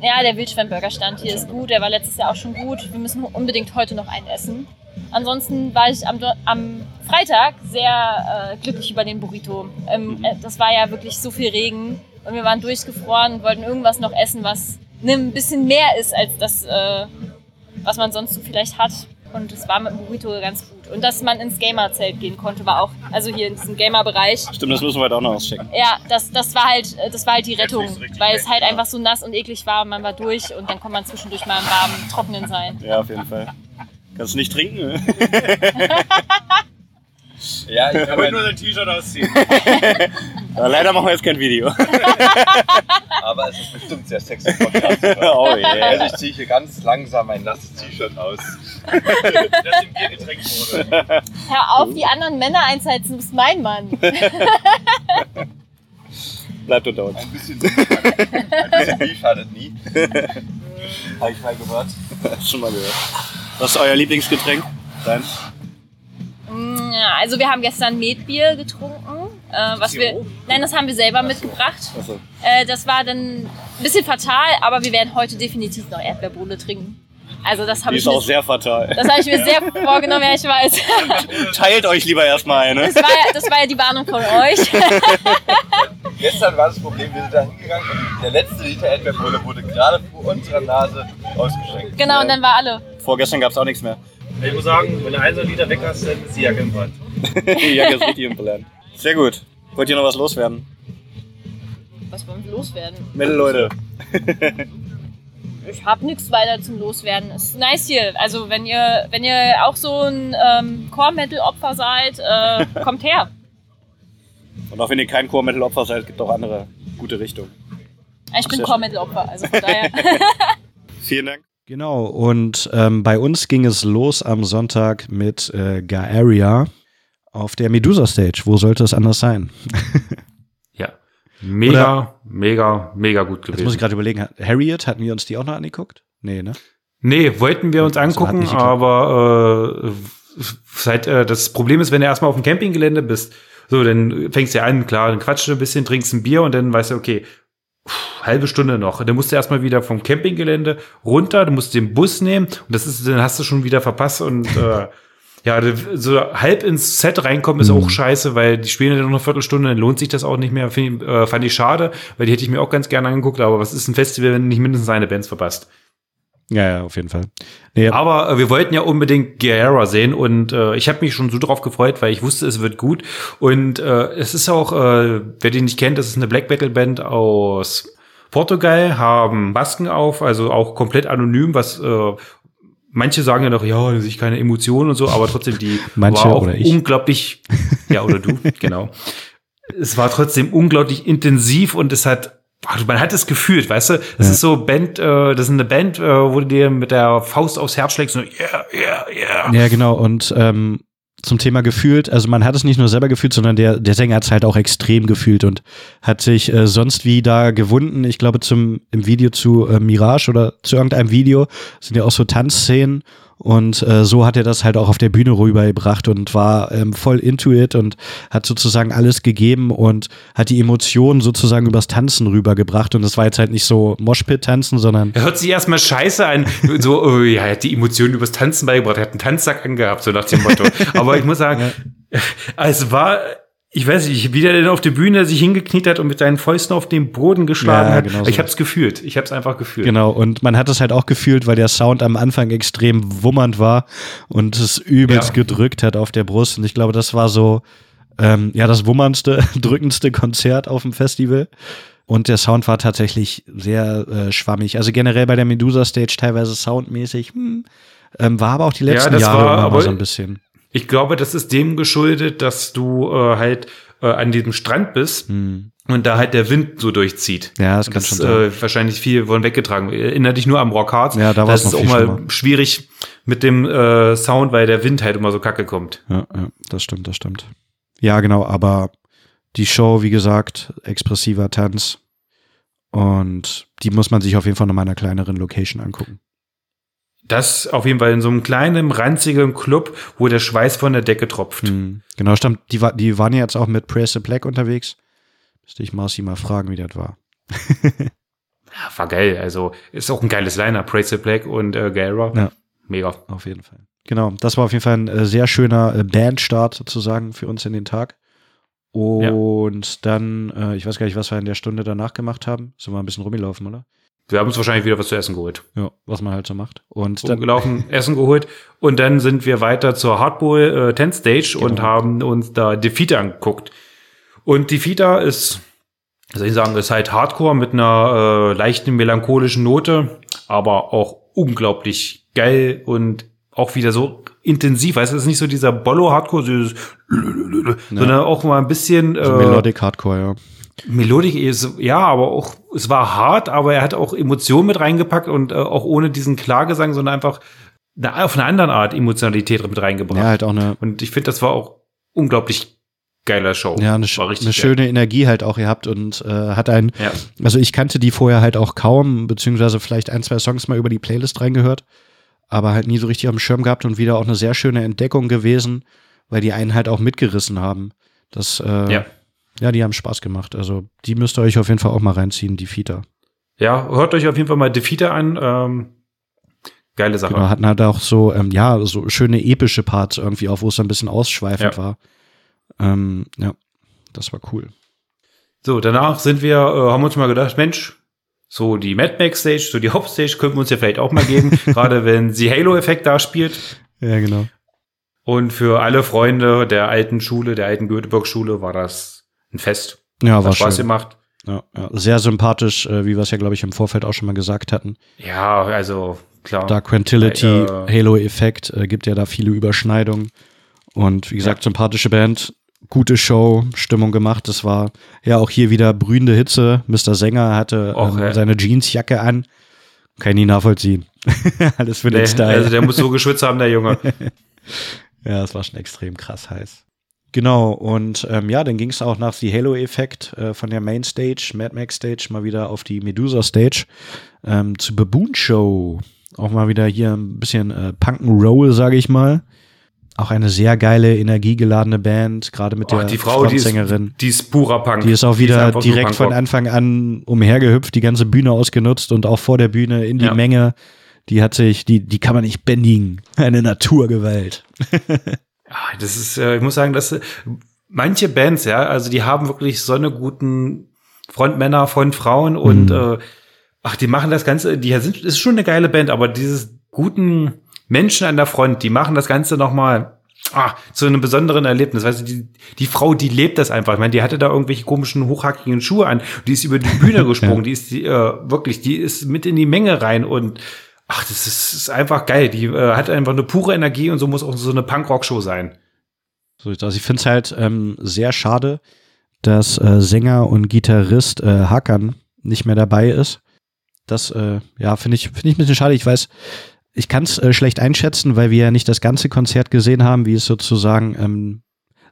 Ja, der Wildschwemmburgerstand hier ist gut. Der war letztes Jahr auch schon gut. Wir müssen unbedingt heute noch einen essen. Ansonsten war ich am, am Freitag sehr äh, glücklich über den Burrito. Ähm, äh, das war ja wirklich so viel Regen und wir waren durchgefroren und wollten irgendwas noch essen, was ne, ein bisschen mehr ist als das, äh, was man sonst so vielleicht hat. Und es war mit dem Burrito ganz gut. Und dass man ins Gamer-Zelt gehen konnte, war auch, also hier in diesem Gamer-Bereich. Stimmt, das müssen wir heute auch noch auschecken. Ja, das, das war halt, das war halt die Rettung, weil es halt einfach so nass und eklig war und man war durch und dann konnte man zwischendurch mal im warmen, trockenen sein. Ja, auf jeden Fall. Kannst du nicht trinken? Ja, ich wollte nur sein T-Shirt ausziehen. Aber leider machen wir jetzt kein Video. aber es ist bestimmt sehr sexy Podcast. oh yeah. Also ich ziehe hier ganz langsam ein nasses T-Shirt aus. Das im Bier getränkt wurde. Hör auf, die anderen Männer einzuheizen, du bist mein Mann. Bleibt unter uns. Ein bisschen Bier schadet nie. Habe ich mal gehört. Schon mal gehört. Was ist euer Lieblingsgetränk? Dein? Also wir haben gestern Metbier getrunken, äh, was wir, nein, das haben wir selber mitgebracht. Achso. Äh, das war dann ein bisschen fatal, aber wir werden heute definitiv noch Erdbeerbohle trinken. Also das habe ich, ist auch sehr fatal. das habe ich mir sehr vorgenommen, ja ich weiß. Teilt euch lieber erstmal eine. Das war, ja, das war ja die Warnung von euch. Gestern war das Problem, wir sind da hingegangen und der letzte Liter Erdbeerbohle wurde gerade vor unserer Nase ausgeschenkt. Genau, und dann war alle. Vorgestern gab es auch nichts mehr. Ich muss sagen, wenn du einen so Liter weg hast, dann ist die Jacke im Brand. Die Jacke ist richtig im Plan. Sehr gut. Wollt ihr noch was loswerden? Was wollen wir loswerden? Mittel, Leute. Ich habe nichts weiter zum Loswerden. Ist nice hier. Also wenn ihr, wenn ihr auch so ein ähm, Core-Metal-Opfer seid, äh, kommt her. Und auch wenn ihr kein Core-Metal-Opfer seid, gibt es auch andere gute Richtungen. Ich bin Core-Metal-Opfer, also von daher. Vielen Dank. Genau, und ähm, bei uns ging es los am Sonntag mit äh, Gaeria auf der Medusa Stage. Wo sollte es anders sein? Ja. Mega, mega, mega gut Jetzt muss gewesen. ich gerade überlegen, Harriet, hatten wir uns die auch noch angeguckt? Nee, ne? Nee, wollten wir uns So, hat angucken, aber äh, seit, äh, das Problem ist, wenn du erstmal auf dem Campinggelände bist, so, dann fängst du an, klar, dann quatschst du ein bisschen, trinkst ein Bier und dann weißt du, okay, halbe Stunde noch. Dann musst du erstmal wieder vom Campinggelände runter, du musst den Bus nehmen und das ist, dann hast du schon wieder verpasst und äh, ja, so halb ins Set reinkommen ist Mhm. auch scheiße, weil die spielen ja nur noch eine Viertelstunde, dann lohnt sich das auch nicht mehr. Find, äh, fand ich schade, weil die hätte ich mir auch ganz gerne angeguckt, aber was ist ein Festival, wenn du nicht mindestens eine Bands verpasst? Ja, ja, auf jeden Fall. Nee, Aber äh, wir wollten ja unbedingt Guerrera sehen und äh, ich habe mich schon so drauf gefreut, weil ich wusste, es wird gut. Und äh, es ist auch, äh, wer den nicht kennt, das ist eine Black Metal Band aus Portugal, haben Masken auf, also auch komplett anonym, was äh, manche sagen ja noch, ja, da sehe ich keine Emotionen und so, aber trotzdem die Manche war auch unglaublich, ja oder du, genau. Es war trotzdem unglaublich intensiv und es hat man hat es gefühlt, weißt du? Das Ja. ist so Band, äh, das ist eine Band, äh, wo du dir mit der Faust aufs Herz schlägst und yeah, yeah, yeah. Ja, genau. Und ähm, zum Thema gefühlt, also man hat es nicht nur selber gefühlt, sondern der, der Sänger hat es halt auch extrem gefühlt und hat sich äh, sonst wie da gewunden. Ich glaube, zum im Video zu äh, Mirage oder zu irgendeinem Video sind ja auch so Tanzszenen. Und äh, so hat er das halt auch auf der Bühne rübergebracht und war ähm, voll into it und hat sozusagen alles gegeben und hat die Emotionen sozusagen übers Tanzen rübergebracht. Und das war jetzt halt nicht so Moshpit-Tanzen, sondern Er hört sich erstmal scheiße an, so, oh, ja, er hat die Emotionen übers Tanzen beigebracht, er hat einen Tanzsack angehabt, so nach dem Motto. Aber ich muss sagen, es war, ich weiß nicht, wie der denn auf der Bühne sich hingekniet hat und mit seinen Fäusten auf den Boden geschlagen Ja, hat. genau so. ich hab's gefühlt, ich hab's einfach gefühlt. Genau, und man hat es halt auch gefühlt, weil der Sound am Anfang extrem wummernd war und es übelst Ja. gedrückt hat auf der Brust. Und ich glaube, das war so, ähm, ja, das wummerndste, drückendste Konzert auf dem Festival. Und der Sound war tatsächlich sehr äh, schwammig. Also generell bei der Medusa Stage teilweise soundmäßig, hm, ähm, war aber auch die Ja, letzten das Jahre war immer aber- so ein bisschen. Ich glaube, das ist dem geschuldet, dass du äh, halt äh, an diesem Strand bist Hm. und da halt der Wind so durchzieht. Ja, das kann das schon sein. äh, wahrscheinlich viel von weggetragen. Erinnere dich nur am Rock Hearts. Ja, da war es auch mal schlimmer. schwierig mit dem äh, Sound, weil der Wind halt immer so kacke kommt. Ja, ja, das stimmt, das stimmt. Ja, genau, aber Die Show, wie gesagt, expressiver Tanz. Und die muss man sich auf jeden Fall noch mal in einer kleineren Location angucken. Das auf jeden Fall in so einem kleinen, ranzigen Club, wo der Schweiß von der Decke tropft. Mhm. Genau, stimmt. Die, die waren ja jetzt auch mit Praise the Black unterwegs. Müsste ich Marcy mal fragen, wie das war. war geil. Also ist auch ein geiles Liner. Praise the Black und äh, Gaira. Ja. Mega. Auf jeden Fall. Genau, das war auf jeden Fall ein äh, sehr schöner äh, Bandstart sozusagen für uns in den Tag. Und ja. dann, äh, ich weiß gar nicht, was wir in der Stunde danach gemacht haben. Sind wir ein bisschen rumgelaufen, oder? Wir haben uns wahrscheinlich wieder was zu essen geholt. Ja, was man halt so macht. Und dann gelaufen, Essen geholt. Und dann sind wir weiter zur Hardball äh, 10 Stage genau. und haben uns da Defeater angeguckt. Und Defeater ist, soll ich sagen, ist halt Hardcore mit einer äh, leichten melancholischen Note, aber auch unglaublich geil und auch wieder so intensiv. Weißt du, es ist nicht so dieser Bollo-Hardcore, ja. sondern auch mal ein bisschen. Äh, Melodic Hardcore, ja. Melodik ist, ja, aber auch, es war hart, aber er hat auch Emotionen mit reingepackt und äh, auch ohne diesen Klagesang, sondern einfach eine, auf eine andere Art Emotionalität mit reingebracht. Ja, halt auch eine. Und ich finde, das war auch unglaublich geiler Show. Ja, eine, eine schöne Energie halt auch gehabt und äh, hat ein, ja. also ich kannte die vorher halt auch kaum, beziehungsweise vielleicht ein, zwei Songs mal über die Playlist reingehört aber halt nie so richtig auf dem Schirm gehabt und wieder auch eine sehr schöne Entdeckung gewesen, weil die einen halt auch mitgerissen haben. Das, äh, ja. Ja, die haben Spaß gemacht. Also die müsst ihr euch auf jeden Fall auch mal reinziehen, die Fita. Ja, hört euch auf jeden Fall mal Defeater an. Ähm, geile Sache. Genau, hatten halt auch so, ähm, ja, so schöne epische Parts irgendwie auch, wo es ein bisschen ausschweifend ja. war. Ähm, ja, das war cool. So, danach sind wir, äh, haben uns mal gedacht, Mensch, so die Mad Max Stage, so die Hauptstage könnten wir uns ja vielleicht auch mal geben, gerade wenn sie Halo-Effekt da spielt. Ja, genau. Und für alle Freunde der alten Schule, der alten Göteborg-Schule, war das ein Fest. Ja, war Hat Spaß schön. gemacht. Ja, ja, sehr sympathisch, äh, wie wir es ja, glaube ich, im Vorfeld auch schon mal gesagt hatten. Ja, also klar. Dark Tranquility, äh, Halo-Effekt, äh, gibt ja da viele Überschneidungen. Und wie gesagt, ja. sympathische Band, gute Show, Stimmung gemacht. Das war ja auch hier wieder brühende Hitze. Mr. Sänger hatte Och, ähm, seine Jeansjacke an. Kann ich nie nachvollziehen. Alles für den nee, Style. Also der muss so geschwitzt haben, der Junge. ja, das war schon extrem krass heiß. Genau, und ähm, ja, dann ging es auch nach The Halo-Effekt äh, von der Main Stage, Mad Max Stage, mal wieder auf die Medusa Stage ähm, zu Baboon Show. Auch mal wieder hier ein bisschen äh, Punk'n'Roll, sage ich mal. Auch eine sehr geile, energiegeladene Band, gerade mit oh, der die Frau. Die ist, die ist purer Punk. Die ist auch wieder ist direkt von Anfang an umhergehüpft, die ganze Bühne ausgenutzt und auch vor der Bühne in die ja. Menge. Die hat sich, die, die kann man nicht bändigen. Eine Naturgewalt. ja, das ist, äh, ich muss sagen, dass äh, manche Bands, ja, also die haben wirklich so eine guten Frontmänner, Frontfrauen und mhm. äh, ach, die machen das Ganze, die sind, ist schon eine geile Band, aber dieses guten Menschen an der Front, die machen das Ganze nochmal ah, zu einem besonderen Erlebnis. Weißt du, die, die Frau, die lebt das einfach. Ich meine, die hatte da irgendwelche komischen, hochhackigen Schuhe an. Die ist über die Bühne gesprungen. ja. Die ist die, äh, wirklich, die ist mit in die Menge rein und ach, das ist, ist einfach geil. Die äh, hat einfach eine pure Energie und so muss auch so eine Punkrock-Show sein. So das. Ich finde es halt ähm, sehr schade, dass äh, Sänger und Gitarrist äh, Hakan nicht mehr dabei ist. Das, äh, ja, finde ich, finde ich ein bisschen schade. Ich weiß, ich kann es äh, schlecht einschätzen, weil wir ja nicht das ganze Konzert gesehen haben, wie es sozusagen ähm,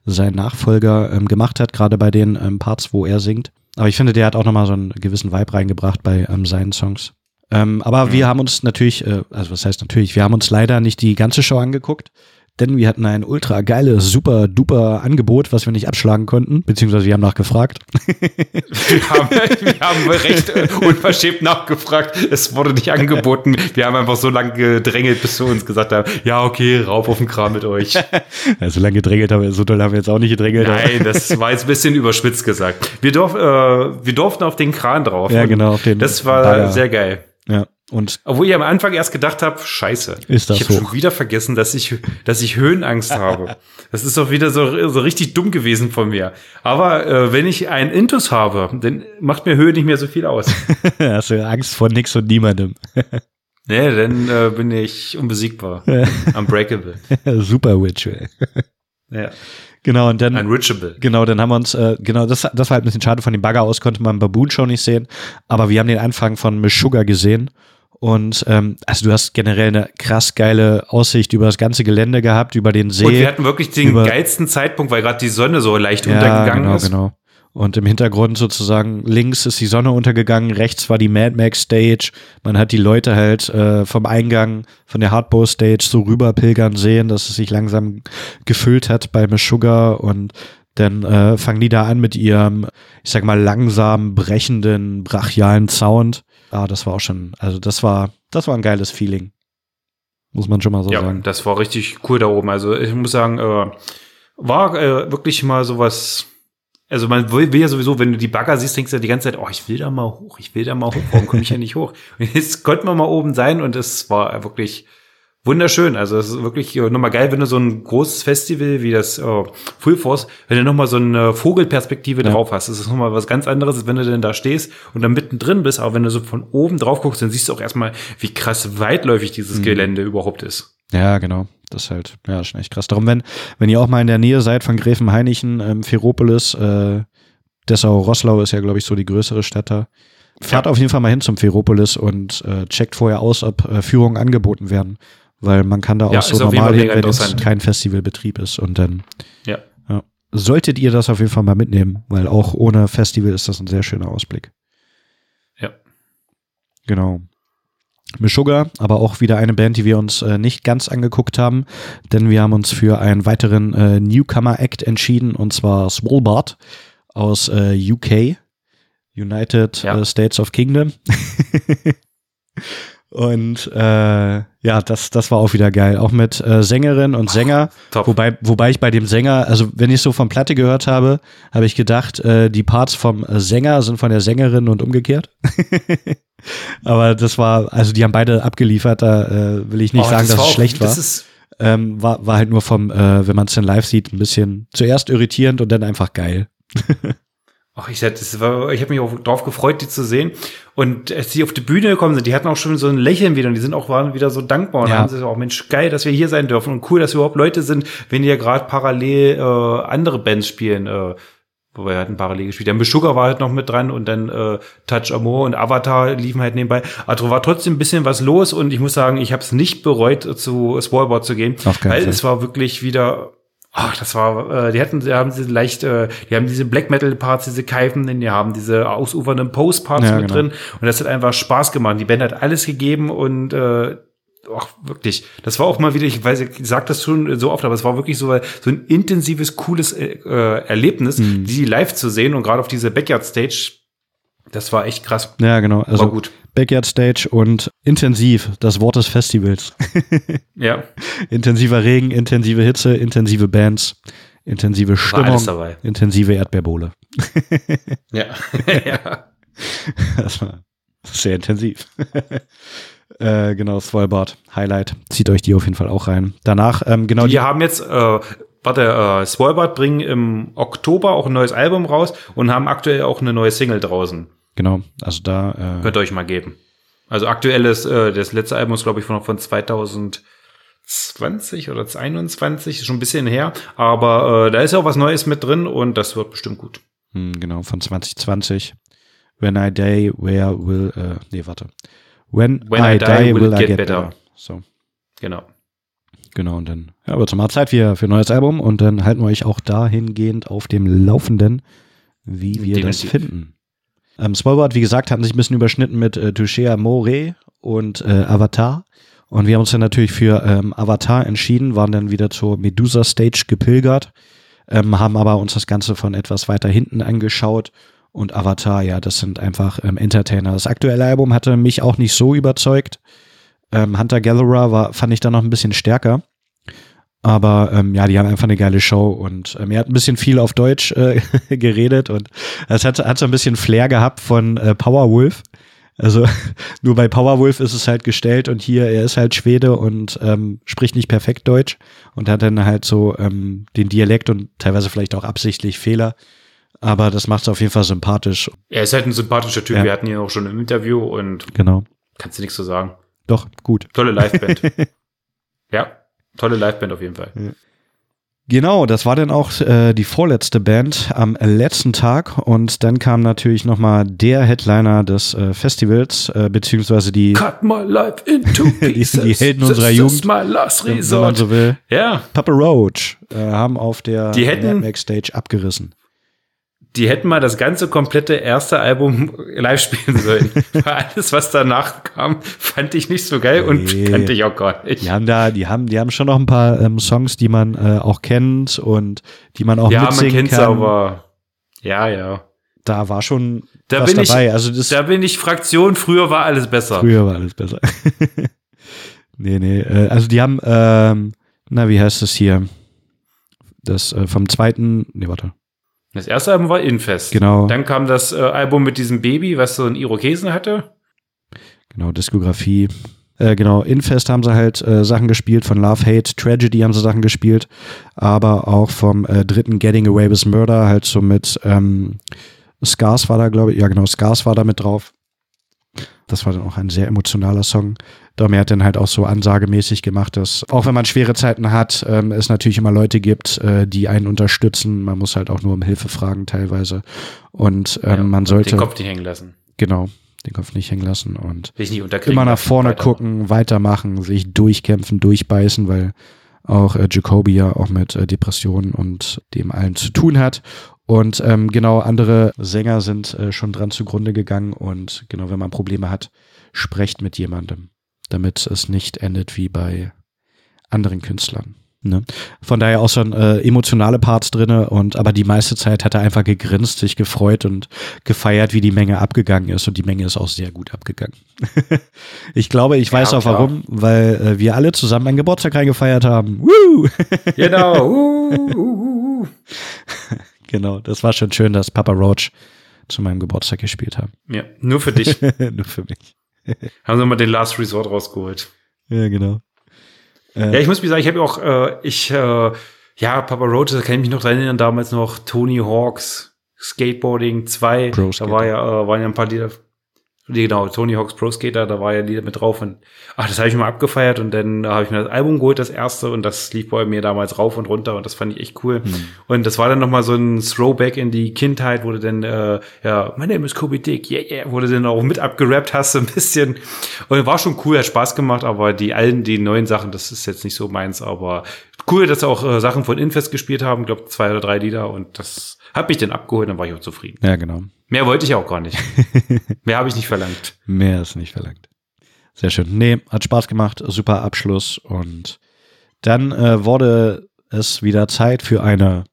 sein Nachfolger ähm, gemacht hat, gerade bei den ähm, Parts, wo er singt. Aber ich finde, der hat auch nochmal so einen gewissen Vibe reingebracht bei ähm, seinen Songs. Ähm, aber mhm. wir haben uns natürlich, äh, also was heißt natürlich, wir haben uns leider nicht die ganze Show angeguckt denn wir hatten ein ultra geiles, super duper Angebot, was wir nicht abschlagen konnten, beziehungsweise wir haben nachgefragt. wir, haben, wir haben recht unverschämt nachgefragt. Es wurde nicht angeboten. Wir haben einfach so lange gedrängelt, bis wir uns gesagt haben, ja, okay, rauf auf den Kram mit euch. ja, so lange gedrängelt haben wir, so doll haben wir jetzt auch nicht gedrängelt. Nein, das war jetzt ein bisschen überspitzt gesagt. Wir, durf, äh, wir durften auf den Kran drauf. Ja, genau, auf den. Das war Bayer. sehr geil. Ja. Und Obwohl ich am Anfang erst gedacht habe, scheiße. Ist das ich habe schon wieder vergessen, dass ich, dass ich Höhenangst habe. Das ist doch wieder so, so richtig dumm gewesen von mir. Aber äh, wenn ich einen Intus habe, dann macht mir Höhe nicht mehr so viel aus. Hast du Angst vor nix und niemandem. nee, dann äh, bin ich unbesiegbar. Unbreakable. Super Witch. Ja. Genau, und dann. Unreachable. Genau, dann haben wir uns, äh, genau, das, das war halt ein bisschen schade. Von dem Bagger aus konnte man Baboon schon nicht sehen. Aber wir haben den Anfang von Miss Sugar gesehen. Und ähm, also du hast generell eine krass geile Aussicht über das ganze Gelände gehabt, über den See. Und wir hatten wirklich den geilsten Zeitpunkt, weil gerade die Sonne so leicht ja, untergegangen genau, ist. Genau. Und im Hintergrund sozusagen links ist die Sonne untergegangen, rechts war die Mad Max Stage. Man hat die Leute halt äh, vom Eingang von der Hardbow Stage so rüber pilgern sehen, dass es sich langsam gefüllt hat bei Sugar und dann äh, fangen die da an mit ihrem, ich sag mal, langsam brechenden, brachialen Sound. Ah, das war auch schon, also das war, das war ein geiles Feeling. Muss man schon mal so ja, sagen. Das war richtig cool da oben. Also ich muss sagen, äh, war äh, wirklich mal sowas also man will, will, ja sowieso, wenn du die Bagger siehst, denkst du ja die ganze Zeit, oh, ich will da mal hoch, ich will da mal hoch, warum komme ich ja nicht hoch? Und jetzt konnten wir mal oben sein und es war wirklich wunderschön. Also es ist wirklich nochmal geil, wenn du so ein großes Festival wie das äh, Full Force, wenn du nochmal so eine Vogelperspektive ja. drauf hast. Das ist nochmal was ganz anderes, als wenn du denn da stehst und dann mittendrin bist. Aber wenn du so von oben drauf guckst, dann siehst du auch erstmal, wie krass weitläufig dieses mhm. Gelände überhaupt ist. Ja, genau. Das ist halt, ja, schon echt krass. Darum, wenn, wenn ihr auch mal in der Nähe seid von Gräfenhainichen, ähm, Ferropolis, äh, Dessau-Rosslau ist ja, glaube ich, so die größere Stadt da. Fahrt ja. auf jeden Fall mal hin zum Ferropolis und äh, checkt vorher aus, ob äh, Führungen angeboten werden. Weil man kann da auch ja, so normal hin, wenn es kein Festivalbetrieb ist. Und dann ja. ja. solltet ihr das auf jeden Fall mal mitnehmen, weil auch ohne Festival ist das ein sehr schöner Ausblick. Ja. Genau. Meshuggah, aber auch wieder eine Band, die wir uns äh, nicht ganz angeguckt haben, denn wir haben uns für einen weiteren äh, Newcomer-Act entschieden, und zwar Swolbart aus äh, UK, United ja. Äh, States of Kingdom. Und äh, ja, das, das war auch wieder geil. Auch mit äh, Sängerin und Sänger. Top. Wobei, wobei ich bei dem Sänger, also wenn ich so von Platte gehört habe, habe ich gedacht, die Parts vom Sänger sind von der Sängerin und umgekehrt. Aber das war, also die haben beide abgeliefert, da äh, will ich nicht oh, sagen, das dass es schlecht war. Ähm, war. War halt nur vom, äh, wenn man es dann live sieht, ein bisschen zuerst irritierend und dann einfach geil. Ach, ich, das war, ich habe mich auch drauf gefreut, die zu sehen. Und als die auf die Bühne gekommen sind, die hatten auch schon so ein Lächeln wieder und die sind auch waren wieder so dankbar. Und ja. haben sie auch, Mensch, geil, dass wir hier sein dürfen und cool, dass wir überhaupt Leute sind, wenn die ja gerade parallel äh, andere Bands spielen. Äh, wo wir hatten parallel gespielt. Der Meshuggah war halt noch mit dran und dann äh, Touch Amor und Avatar liefen halt nebenbei. Also war trotzdem ein bisschen was los und ich muss sagen, ich habe es nicht bereut, zu Swallboard zu gehen, weil Fall. es war wirklich wieder Ach, das war, äh, die hatten, die haben diese leicht, äh, die haben diese Black Metal Parts, diese Keifen, die haben diese ausufernden Post Parts ja, mit genau. drin und das hat einfach Spaß gemacht. Die Band hat alles gegeben und äh, auch wirklich, das war auch mal wieder, ich weiß, ich sag das schon so oft, aber es war wirklich so, so ein intensives, cooles äh, Erlebnis, mhm. die live zu sehen und gerade auf diese Backyard Stage, das war echt krass. Ja, genau. Also war gut. Backyard Stage und intensiv, das Wort des Festivals. ja. Intensiver Regen, intensive Hitze, intensive Bands, intensive Stimmung, intensive Erdbeerbohle. ja. ja. Das war sehr intensiv. Äh, genau, Svalbard, Highlight. Zieht euch die auf jeden Fall auch rein. Danach, ähm, genau. Die, die haben jetzt, äh, warte, äh, Svalbard bringen im Oktober auch ein neues Album raus und haben aktuell auch eine neue Single draußen. Genau, also da. Äh, Könnt ihr euch mal geben. Also aktuelles, äh, das letzte Album ist, glaube ich, von, von 2020 oder 2021, ist schon ein bisschen her. Aber äh, da ist ja auch was Neues mit drin und das wird bestimmt gut. Hm, genau, von 2020. When I die, where will, äh, nee, warte. When, When I, I die, die, will, I get, get better. better. So. Genau. Genau, und dann ja, wird es mal Zeit für, für ein neues Album und dann halten wir euch auch dahingehend auf dem Laufenden, wie wir Definitiv. das finden. Ähm, Spoilboard, wie gesagt, hatten sich ein bisschen überschnitten mit äh, Touchea More und äh, Avatar. Und wir haben uns dann natürlich für ähm, Avatar entschieden, waren dann wieder zur Medusa Stage gepilgert, ähm, haben aber uns das Ganze von etwas weiter hinten angeschaut. Und Avatar, ja, das sind einfach ähm, Entertainer. Das aktuelle Album hatte mich auch nicht so überzeugt. Ähm, Hunter Gatherer war, fand ich da noch ein bisschen stärker. Aber ähm, ja, die haben einfach eine geile Show und ähm, er hat ein bisschen viel auf Deutsch äh, geredet und es hat, hat so ein bisschen Flair gehabt von äh, Powerwolf. Also nur bei Powerwolf ist es halt gestellt und hier, er ist halt Schwede und ähm, spricht nicht perfekt Deutsch und hat dann halt so ähm, den Dialekt und teilweise vielleicht auch absichtlich Fehler. Aber das macht es auf jeden Fall sympathisch. Er ist halt ein sympathischer Typ. Ja. Wir hatten ihn auch schon im Interview und genau. kannst du nichts zu sagen. Doch, gut. Tolle Liveband. ja. Tolle Liveband auf jeden Fall. Ja. Genau, das war dann auch äh, die vorletzte Band am letzten Tag und dann kam natürlich nochmal der Headliner des äh, Festivals, äh, beziehungsweise die Cut my life into pieces. die, die Helden This unserer Jugend, my last resort. wenn man so will. Ja. Papa Roach äh, haben auf der die hätten, Stage abgerissen. Die hätten mal das ganze komplette erste Album live spielen sollen. alles, was danach kam, fand ich nicht so geil und nee. kannte ich auch gar nicht. Die haben da, die haben, die haben schon noch ein paar ähm, Songs, die man äh, auch kennt und die man auch ja, mitsingen man kennt's kann. aber ja, ja. Da war schon da was bin dabei. Ich, also das, da bin ich Fraktion, früher war alles besser. Früher war alles besser. nee, nee. Äh, also die haben, ähm, na, wie heißt das hier? Das äh, vom zweiten, nee, warte. Das erste Album war Infest. Genau. Dann kam das äh, Album mit diesem Baby, was so einen Irokesen hatte. Genau, Diskografie. Äh, genau, Infest haben sie halt äh, Sachen gespielt, von Love, Hate, Tragedy haben sie Sachen gespielt, aber auch vom äh, dritten Getting Away with Murder, halt so mit ähm, Scars war da, glaube ich, ja genau, Scars war da mit drauf. Das war dann auch ein sehr emotionaler Song. Domi hat dann halt auch so ansagemäßig gemacht, dass auch wenn man schwere Zeiten hat, ähm, es natürlich immer Leute gibt, äh, die einen unterstützen. Man muss halt auch nur um Hilfe fragen teilweise. Und ähm, ja, man sollte. Den Kopf nicht hängen lassen. Genau, den Kopf nicht hängen lassen und immer nach vorne weiter. gucken, weitermachen, sich durchkämpfen, durchbeißen, weil auch äh, Jacoby ja auch mit äh, Depressionen und dem allen zu tun hat. Und ähm, genau, andere Sänger sind äh, schon dran zugrunde gegangen und genau, wenn man Probleme hat, sprecht mit jemandem, damit es nicht endet wie bei anderen Künstlern. Ne? Von daher auch so ein, äh, emotionale Parts drinne und aber die meiste Zeit hat er einfach gegrinst, sich gefreut und gefeiert, wie die Menge abgegangen ist und die Menge ist auch sehr gut abgegangen. ich glaube, ich weiß ja, auch klar. warum, weil äh, wir alle zusammen einen Geburtstag reingefeiert haben. Woo! Genau. uh, uh, uh. Genau, das war schon schön, dass Papa Roach zu meinem Geburtstag gespielt hat. Ja, nur für dich. nur für mich. Haben sie mal den Last Resort rausgeholt. Ja, genau. Äh, ja, ich muss mir sagen, ich habe auch, äh, ich, äh, ja, Papa Roach, da kann ich mich noch dran erinnern, damals noch Tony Hawks Skateboarding 2. Da war ja, äh, waren ja ein paar Lieder Genau, Tony Hawk's Pro Skater, da war ja Lieder mit drauf und ach, das habe ich mal abgefeiert und dann habe ich mir das Album geholt, das erste, und das lief bei mir damals rauf und runter und das fand ich echt cool. Mhm. Und das war dann nochmal so ein Throwback in die Kindheit, wo du dann, äh, ja, my name is Kobe Dick, yeah, yeah, wo du dann auch mit abgerappt hast, so ein bisschen. Und war schon cool, hat Spaß gemacht, aber die allen, die neuen Sachen, das ist jetzt nicht so meins, aber cool, dass auch äh, Sachen von Infest gespielt haben, glaube zwei oder drei Lieder und das hat mich dann abgeholt, dann war ich auch zufrieden. Ja, genau. Mehr wollte ich auch gar nicht. Mehr habe ich nicht verlangt. Mehr ist nicht verlangt. Sehr schön. Nee, hat Spaß gemacht. Super Abschluss. Und dann äh, wurde es wieder Zeit für eine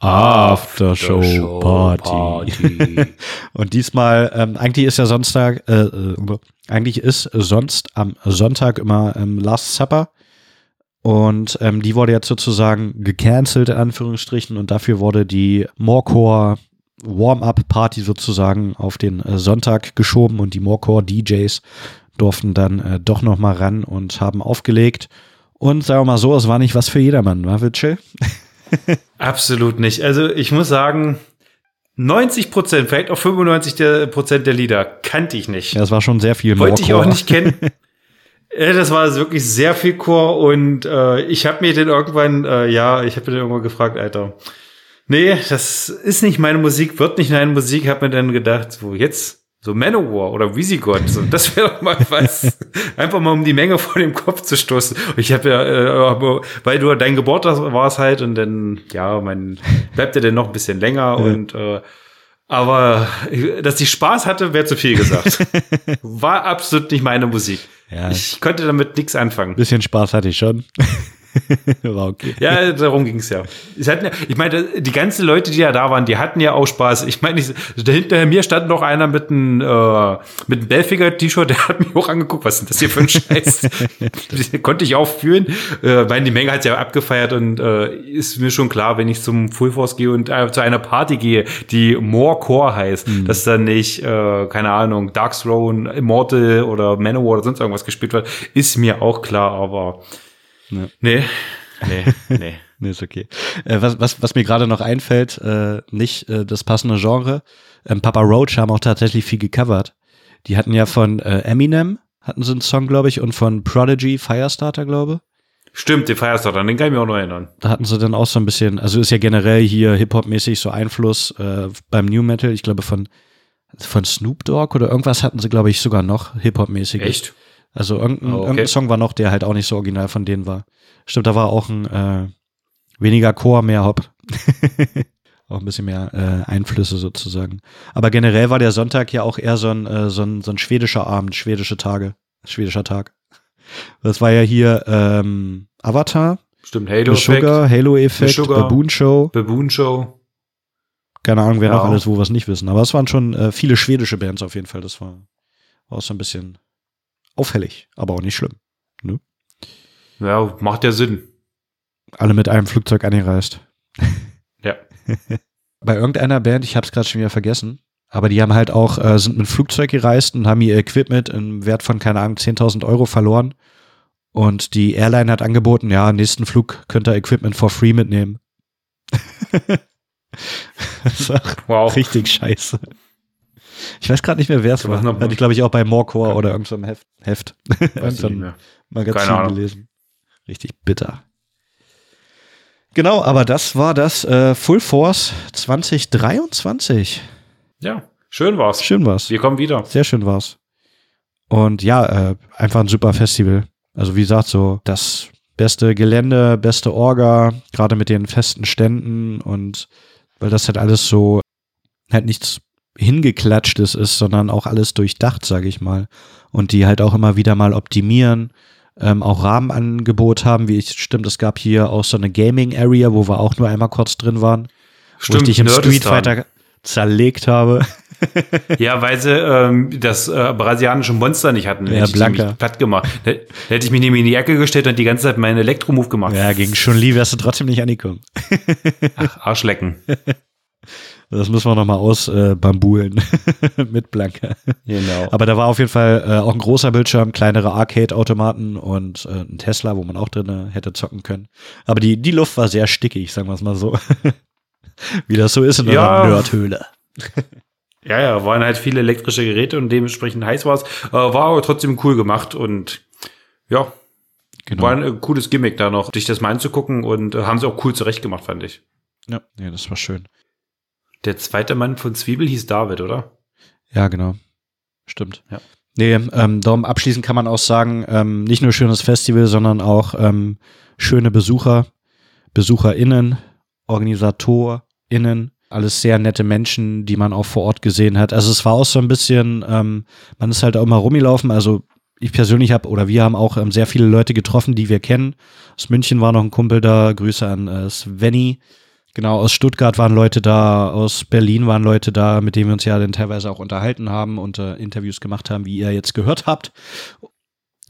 Aftershow-Party. After und diesmal, ähm, eigentlich ist ja Sonntag, äh, äh, eigentlich ist sonst am Sonntag immer ähm, Last Supper. Und ähm, die wurde jetzt sozusagen gecancelt, in Anführungsstrichen. Und dafür wurde die Morecore Warm-up-Party sozusagen auf den äh, Sonntag geschoben und die Morecore-DJs durften dann äh, doch noch mal ran und haben aufgelegt. Und sagen wir mal so, es war nicht was für jedermann, war Witschel? Absolut nicht. Also ich muss sagen, 90 Prozent, vielleicht auch 95 der Prozent der Lieder kannte ich nicht. Ja, das war schon sehr viel Wollte ich auch nicht kennen. Ja, das war wirklich sehr viel Chor und äh, ich habe mir dann irgendwann, äh, ja, ich habe mir dann irgendwann gefragt, Alter, Nee, das ist nicht meine Musik, wird nicht meine Musik. Hab mir dann gedacht, wo jetzt? So Manowar oder Visigoth, so, das wäre doch mal was. Einfach mal um die Menge vor dem Kopf zu stoßen. Ich habe ja, äh, weil du dein Geburtstag warst halt und dann, ja, mein, bleibt ja dann noch ein bisschen länger und äh, aber dass ich Spaß hatte, wäre zu viel gesagt. War absolut nicht meine Musik. Ja. Ich konnte damit nichts anfangen. Bisschen Spaß hatte ich schon. War okay. Ja, darum ging es ja. Ich meine, die ganzen Leute, die ja da waren, die hatten ja auch Spaß. Ich meine, hinter mir stand noch einer mit einem, äh, mit einem Belfiger-T-Shirt, der hat mich auch angeguckt, was ist denn das hier für ein Scheiß? konnte ich auch fühlen. Äh, meine, die Menge hat ja abgefeiert und äh, ist mir schon klar, wenn ich zum Full Force gehe und äh, zu einer Party gehe, die More Core heißt, mhm. dass dann nicht, äh, keine Ahnung, Dark Throne, Immortal oder Manowar oder sonst irgendwas gespielt wird, ist mir auch klar, aber Ne. Nee. Nee, nee. nee, ist okay. Äh, was, was, was mir gerade noch einfällt, äh, nicht äh, das passende Genre. Ähm, Papa Roach haben auch tatsächlich viel gecovert. Die hatten ja von äh, Eminem, hatten sie einen Song, glaube ich, und von Prodigy Firestarter, glaube Stimmt, den Firestarter, den kann ich mir auch noch erinnern. Da hatten sie dann auch so ein bisschen, also ist ja generell hier Hip-Hop-mäßig so Einfluss äh, beim New Metal, ich glaube von, von Snoop Dogg oder irgendwas hatten sie, glaube ich, sogar noch Hip-Hop-mäßig. Echt? Also irgendein, oh, okay. irgendein, Song war noch, der halt auch nicht so original von denen war. Stimmt, da war auch ein äh, weniger Chor, mehr Hop. Auch ein bisschen mehr äh, Einflüsse sozusagen. Aber generell war der Sonntag ja auch eher so ein, äh, so ein, so ein schwedischer Abend, schwedische Tage, schwedischer Tag. Das war ja hier ähm, Avatar. Stimmt, Halo Sugar, Halo-Effekt, Baboon Show. Baboon Show. Keine Ahnung, wer ja. noch alles, wo wir es nicht wissen. Aber es waren schon äh, viele schwedische Bands auf jeden Fall. Das war, war auch so ein bisschen auffällig, aber auch nicht schlimm. Ne? Ja, macht ja Sinn. Alle mit einem Flugzeug angereist. Ja. Bei irgendeiner Band, ich habe es gerade schon wieder vergessen, aber die haben halt auch, äh, sind mit Flugzeug gereist und haben ihr Equipment im Wert von, keine Ahnung, 10.000 Euro verloren. Und die Airline hat angeboten, ja, nächsten Flug könnt ihr Equipment for free mitnehmen. das ist wow. richtig scheiße. Ich weiß gerade nicht mehr, wer es war. Hatte ich, glaube ich, auch bei Morecore oder irgendeinem Heft. Heft. irgendeinem Magazin gelesen. Richtig bitter. Genau, aber das war das äh, Full Force 2023. Ja, schön war's. Schön war's. Wir kommen wieder. Sehr schön war's. Und ja, äh, einfach ein super Festival. Also wie gesagt, so das beste Gelände, beste Orga, gerade mit den festen Ständen und weil das halt alles so halt nichts hingeklatschtes ist, sondern auch alles durchdacht, sage ich mal. Und die halt auch immer wieder mal optimieren ähm, auch Rahmenangebot haben, wie ich, stimmt, es gab hier auch so eine Gaming-Area, wo wir auch nur einmal kurz drin waren. Stimmt, wo ich dich im Street Fighter zerlegt habe. ja, weil sie ähm, das äh, brasilianische Monster nicht hatten. Ja, Blanka. platt gemacht. Da, da hätte ich mich nämlich in die Ecke gestellt und die ganze Zeit meinen Elektromove gemacht. Ja, gegen Chun-Li wärst du trotzdem nicht angekommen. Ach, Arschlecken. Das müssen wir nochmal ausbambulen äh, mit Blanca. Genau. Aber da war auf jeden Fall äh, auch ein großer Bildschirm, kleinere Arcade-Automaten und äh, ein Tesla, wo man auch drin hätte zocken können. Aber die, die Luft war sehr stickig, sagen wir es mal so. Wie das so ist in ja. einer Nerdhöhle. ja, ja, waren halt viele elektrische Geräte und dementsprechend heiß war es. Äh, war aber trotzdem cool gemacht und ja, genau. war ein cooles Gimmick da noch, sich das mal anzugucken und äh, haben sie auch cool zurechtgemacht, fand ich. Ja, ja, das war schön. Der zweite Mann von Zwiebel hieß David, oder? Ja, genau. Stimmt. Ja. Nee, ähm, darum abschließend kann man auch sagen, ähm, nicht nur schönes Festival, sondern auch ähm, schöne Besucher, BesucherInnen, OrganisatorInnen, alles sehr nette Menschen, die man auch vor Ort gesehen hat. Also es war auch so ein bisschen, ähm, man ist halt auch immer rumgelaufen, also ich persönlich habe oder wir haben auch ähm, sehr viele Leute getroffen, die wir kennen. Aus München war noch ein Kumpel da, Grüße an äh, Svenny, Genau, aus Stuttgart waren Leute da, aus Berlin waren Leute da, mit denen wir uns ja dann teilweise auch unterhalten haben und äh, Interviews gemacht haben, wie ihr jetzt gehört habt.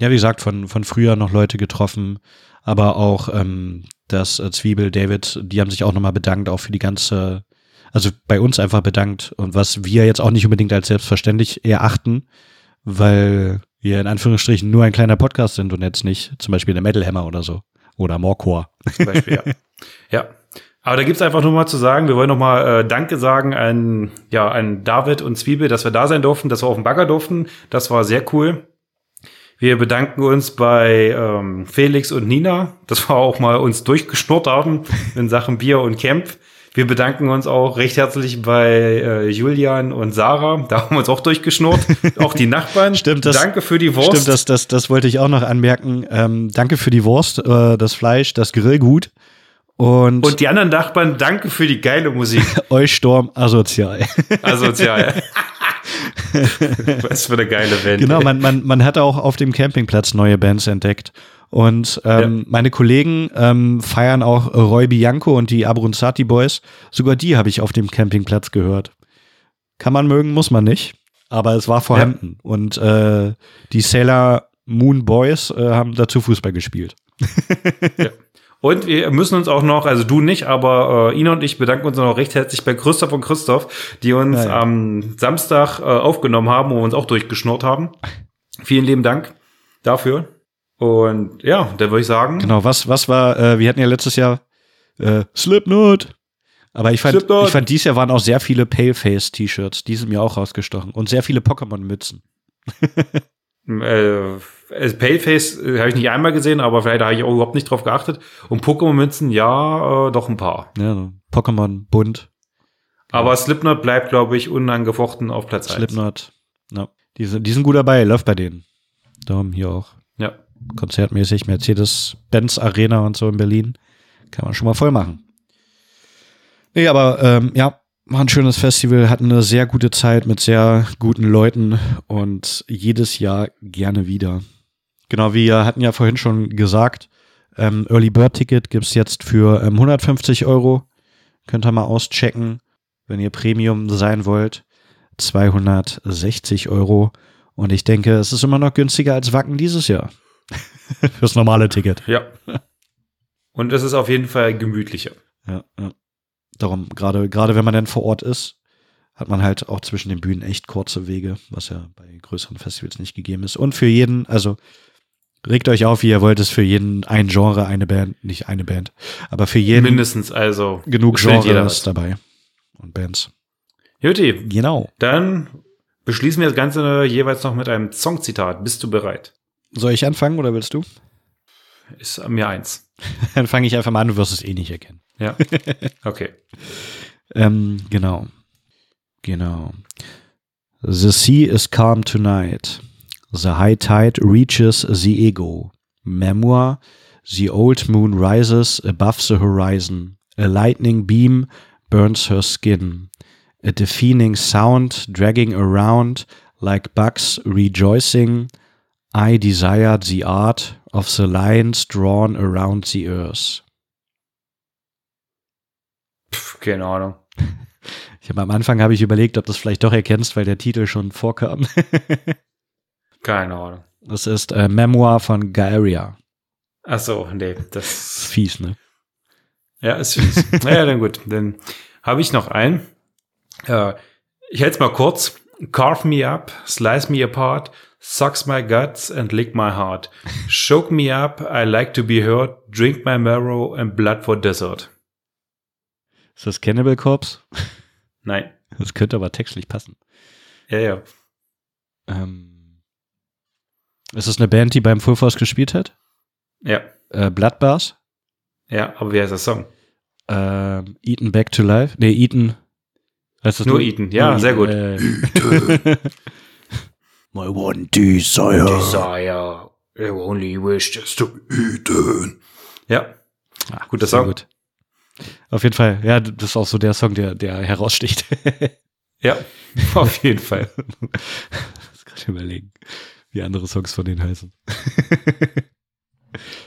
Ja, wie gesagt, von, von früher noch Leute getroffen, aber auch ähm, das äh, Zwiebel, David, die haben sich auch nochmal bedankt, auch für die ganze, also bei uns einfach bedankt und was wir jetzt auch nicht unbedingt als selbstverständlich erachten, weil wir in Anführungsstrichen nur ein kleiner Podcast sind und jetzt nicht zum Beispiel der Metal Hammer oder so. Oder Morecore. Zum Beispiel, ja. ja. Aber da gibt's einfach nur mal zu sagen, wir wollen noch mal äh, Danke sagen an, ja, an David und Zwiebel, dass wir da sein durften, dass wir auf dem Bagger durften. Das war sehr cool. Wir bedanken uns bei ähm, Felix und Nina, dass wir auch mal uns durchgeschnurrt haben in Sachen Bier und Camp. Wir bedanken uns auch recht herzlich bei äh, Julian und Sarah. Da haben wir uns auch durchgeschnurrt. auch die Nachbarn. Stimmt, das, danke für die Wurst. Stimmt, das, das, das wollte ich auch noch anmerken. Ähm, danke für die Wurst, äh, das Fleisch, das Grillgut. Und, und die anderen Nachbarn, danke für die geile Musik. Euch Sturm asozial. Asozial. Was für eine geile Band. Genau, man, man, man hat auch auf dem Campingplatz neue Bands entdeckt. Und ähm, ja. meine Kollegen ähm, feiern auch Roy Bianco und die Abruzzati Boys. Sogar die habe ich auf dem Campingplatz gehört. Kann man mögen, muss man nicht. Aber es war vorhanden. Ja. Und äh, die Sailor Moon Boys äh, haben dazu Fußball gespielt. ja. Und wir müssen uns auch noch, also du nicht, aber äh, Ina und ich bedanken uns noch recht herzlich bei Christoph und Christoph, die uns ja, ja. am Samstag äh, aufgenommen haben und uns auch durchgeschnurrt haben. Vielen lieben Dank dafür. Und ja, da würde ich sagen. Genau, was, was war, äh, wir hatten ja letztes Jahr äh, Slipknot. Aber ich fand, Slipknot. ich fand, dieses Jahr waren auch sehr viele Paleface-T-Shirts. Die sind mir auch rausgestochen. Und sehr viele Pokémon-Mützen. äh, äh, Paleface äh, habe ich nicht einmal gesehen, aber vielleicht habe ich auch überhaupt nicht drauf geachtet. Und Pokémon-Münzen, ja, äh, doch ein paar. Ja, Pokémon bunt. Aber Slipknot bleibt, glaube ich, unangefochten auf Platz Slipknot, ja. Die sind, die sind gut dabei, läuft bei denen. Darum hier auch. Ja. Konzertmäßig, Mercedes-Benz Arena und so in Berlin. Kann man schon mal voll machen. Nee, aber ähm, ja, war ein schönes Festival, hatten eine sehr gute Zeit mit sehr guten Leuten und jedes Jahr gerne wieder. Genau, wir hatten ja vorhin schon gesagt, ähm, Early Bird Ticket gibt's jetzt für ähm, 150 Euro. Könnt ihr mal auschecken, wenn ihr Premium sein wollt. 260 Euro. Und ich denke, es ist immer noch günstiger als Wacken dieses Jahr. Fürs normale Ticket. Ja. Und es ist auf jeden Fall gemütlicher. Ja, ja. Darum, gerade, gerade wenn man dann vor Ort ist, hat man halt auch zwischen den Bühnen echt kurze Wege, was ja bei größeren Festivals nicht gegeben ist. Und für jeden, also regt euch auf, wie ihr wollt, ist für jeden ein Genre, eine Band, nicht eine Band, aber für jeden mindestens also genug Genres dabei und Bands. Juti, Genau. dann beschließen wir das Ganze jeweils noch mit einem Songzitat. Bist du bereit? Soll ich anfangen oder willst du? Ist mir eins. Dann fange ich einfach mal an, du wirst es eh nicht erkennen. Ja. Okay. Ähm, genau. Genau. The sea is calm tonight. The high tide reaches the ego. Memoir. The old moon rises above the horizon. A lightning beam burns her skin. A deafening sound dragging around like bugs rejoicing. I desired the art of the lines drawn around the earth. Pff, keine Ahnung. Ich habe am Anfang habe ich überlegt, ob du das vielleicht doch erkennst, weil der Titel schon vorkam. Keine Ahnung. Das ist äh, Memoir von Gaeria. Ach so, nee, Ist das fies, ne? ja ist fies. naja, dann gut. Dann habe ich noch einen. Äh, ich hält's mal kurz. Carve me up, slice me apart, sucks my guts and lick my heart. Choke me up, I like to be heard, drink my marrow and blood for dessert. Ist das Cannibal Corpse? Nein. Das könnte aber textlich passen. Ja, ja. Ähm, ist das eine Band, die beim Full Force gespielt hat? Ja. Äh, Bloodbars? Ja, aber wie heißt der Song? Ähm, Eaten Back to Life? Nee, Eaten. Heißt das Nur Eaten. Ja, Nur sehr gut. Äh, My one desire. Desire. I only wish just to eaten. Ja. Ah, Guter Song. Gut. Auf jeden Fall. Ja, das ist auch so der Song, der, der heraussticht. Ja, auf jeden Fall. Ich muss gerade überlegen, wie andere Songs von denen heißen.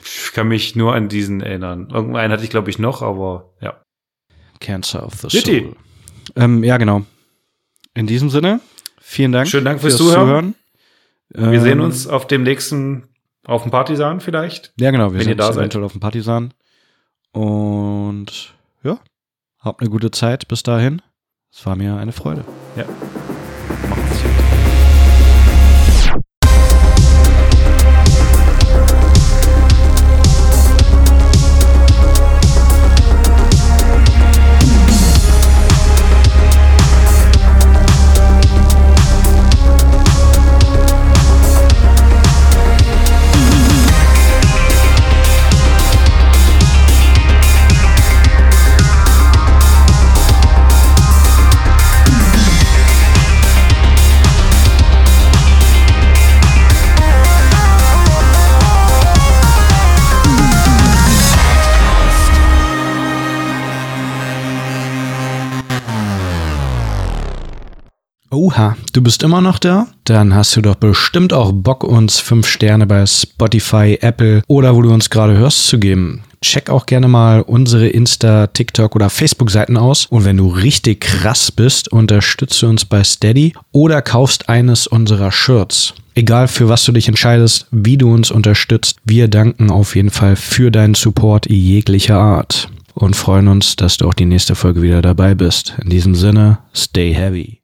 Ich kann mich nur an diesen erinnern. Irgendeinen hatte ich, glaube ich, noch, aber ja. Cancer of the Jutti. Soul. Ähm, ja, genau. In diesem Sinne, vielen Dank. Schönen Dank fürs Zuhören. Wir Ähm, sehen uns auf dem nächsten, auf dem Partisan vielleicht. Ja, genau. Wir wenn sehen ihr da uns seid. eventuell auf dem Partisan. Und ja, habt eine gute Zeit bis dahin. Es war mir eine Freude. Ja. Oha, du bist immer noch da? Dann hast du doch bestimmt auch Bock, uns fünf Sterne bei Spotify, Apple oder wo du uns gerade hörst zu geben. Check auch gerne mal unsere Insta, TikTok oder Facebook-Seiten aus. Und wenn du richtig krass bist, unterstütze uns bei Steady oder kaufst eines unserer Shirts. Egal für was du dich entscheidest, wie du uns unterstützt, wir danken auf jeden Fall für deinen Support jeglicher Art und freuen uns, dass du auch die nächste Folge wieder dabei bist. In diesem Sinne, stay heavy.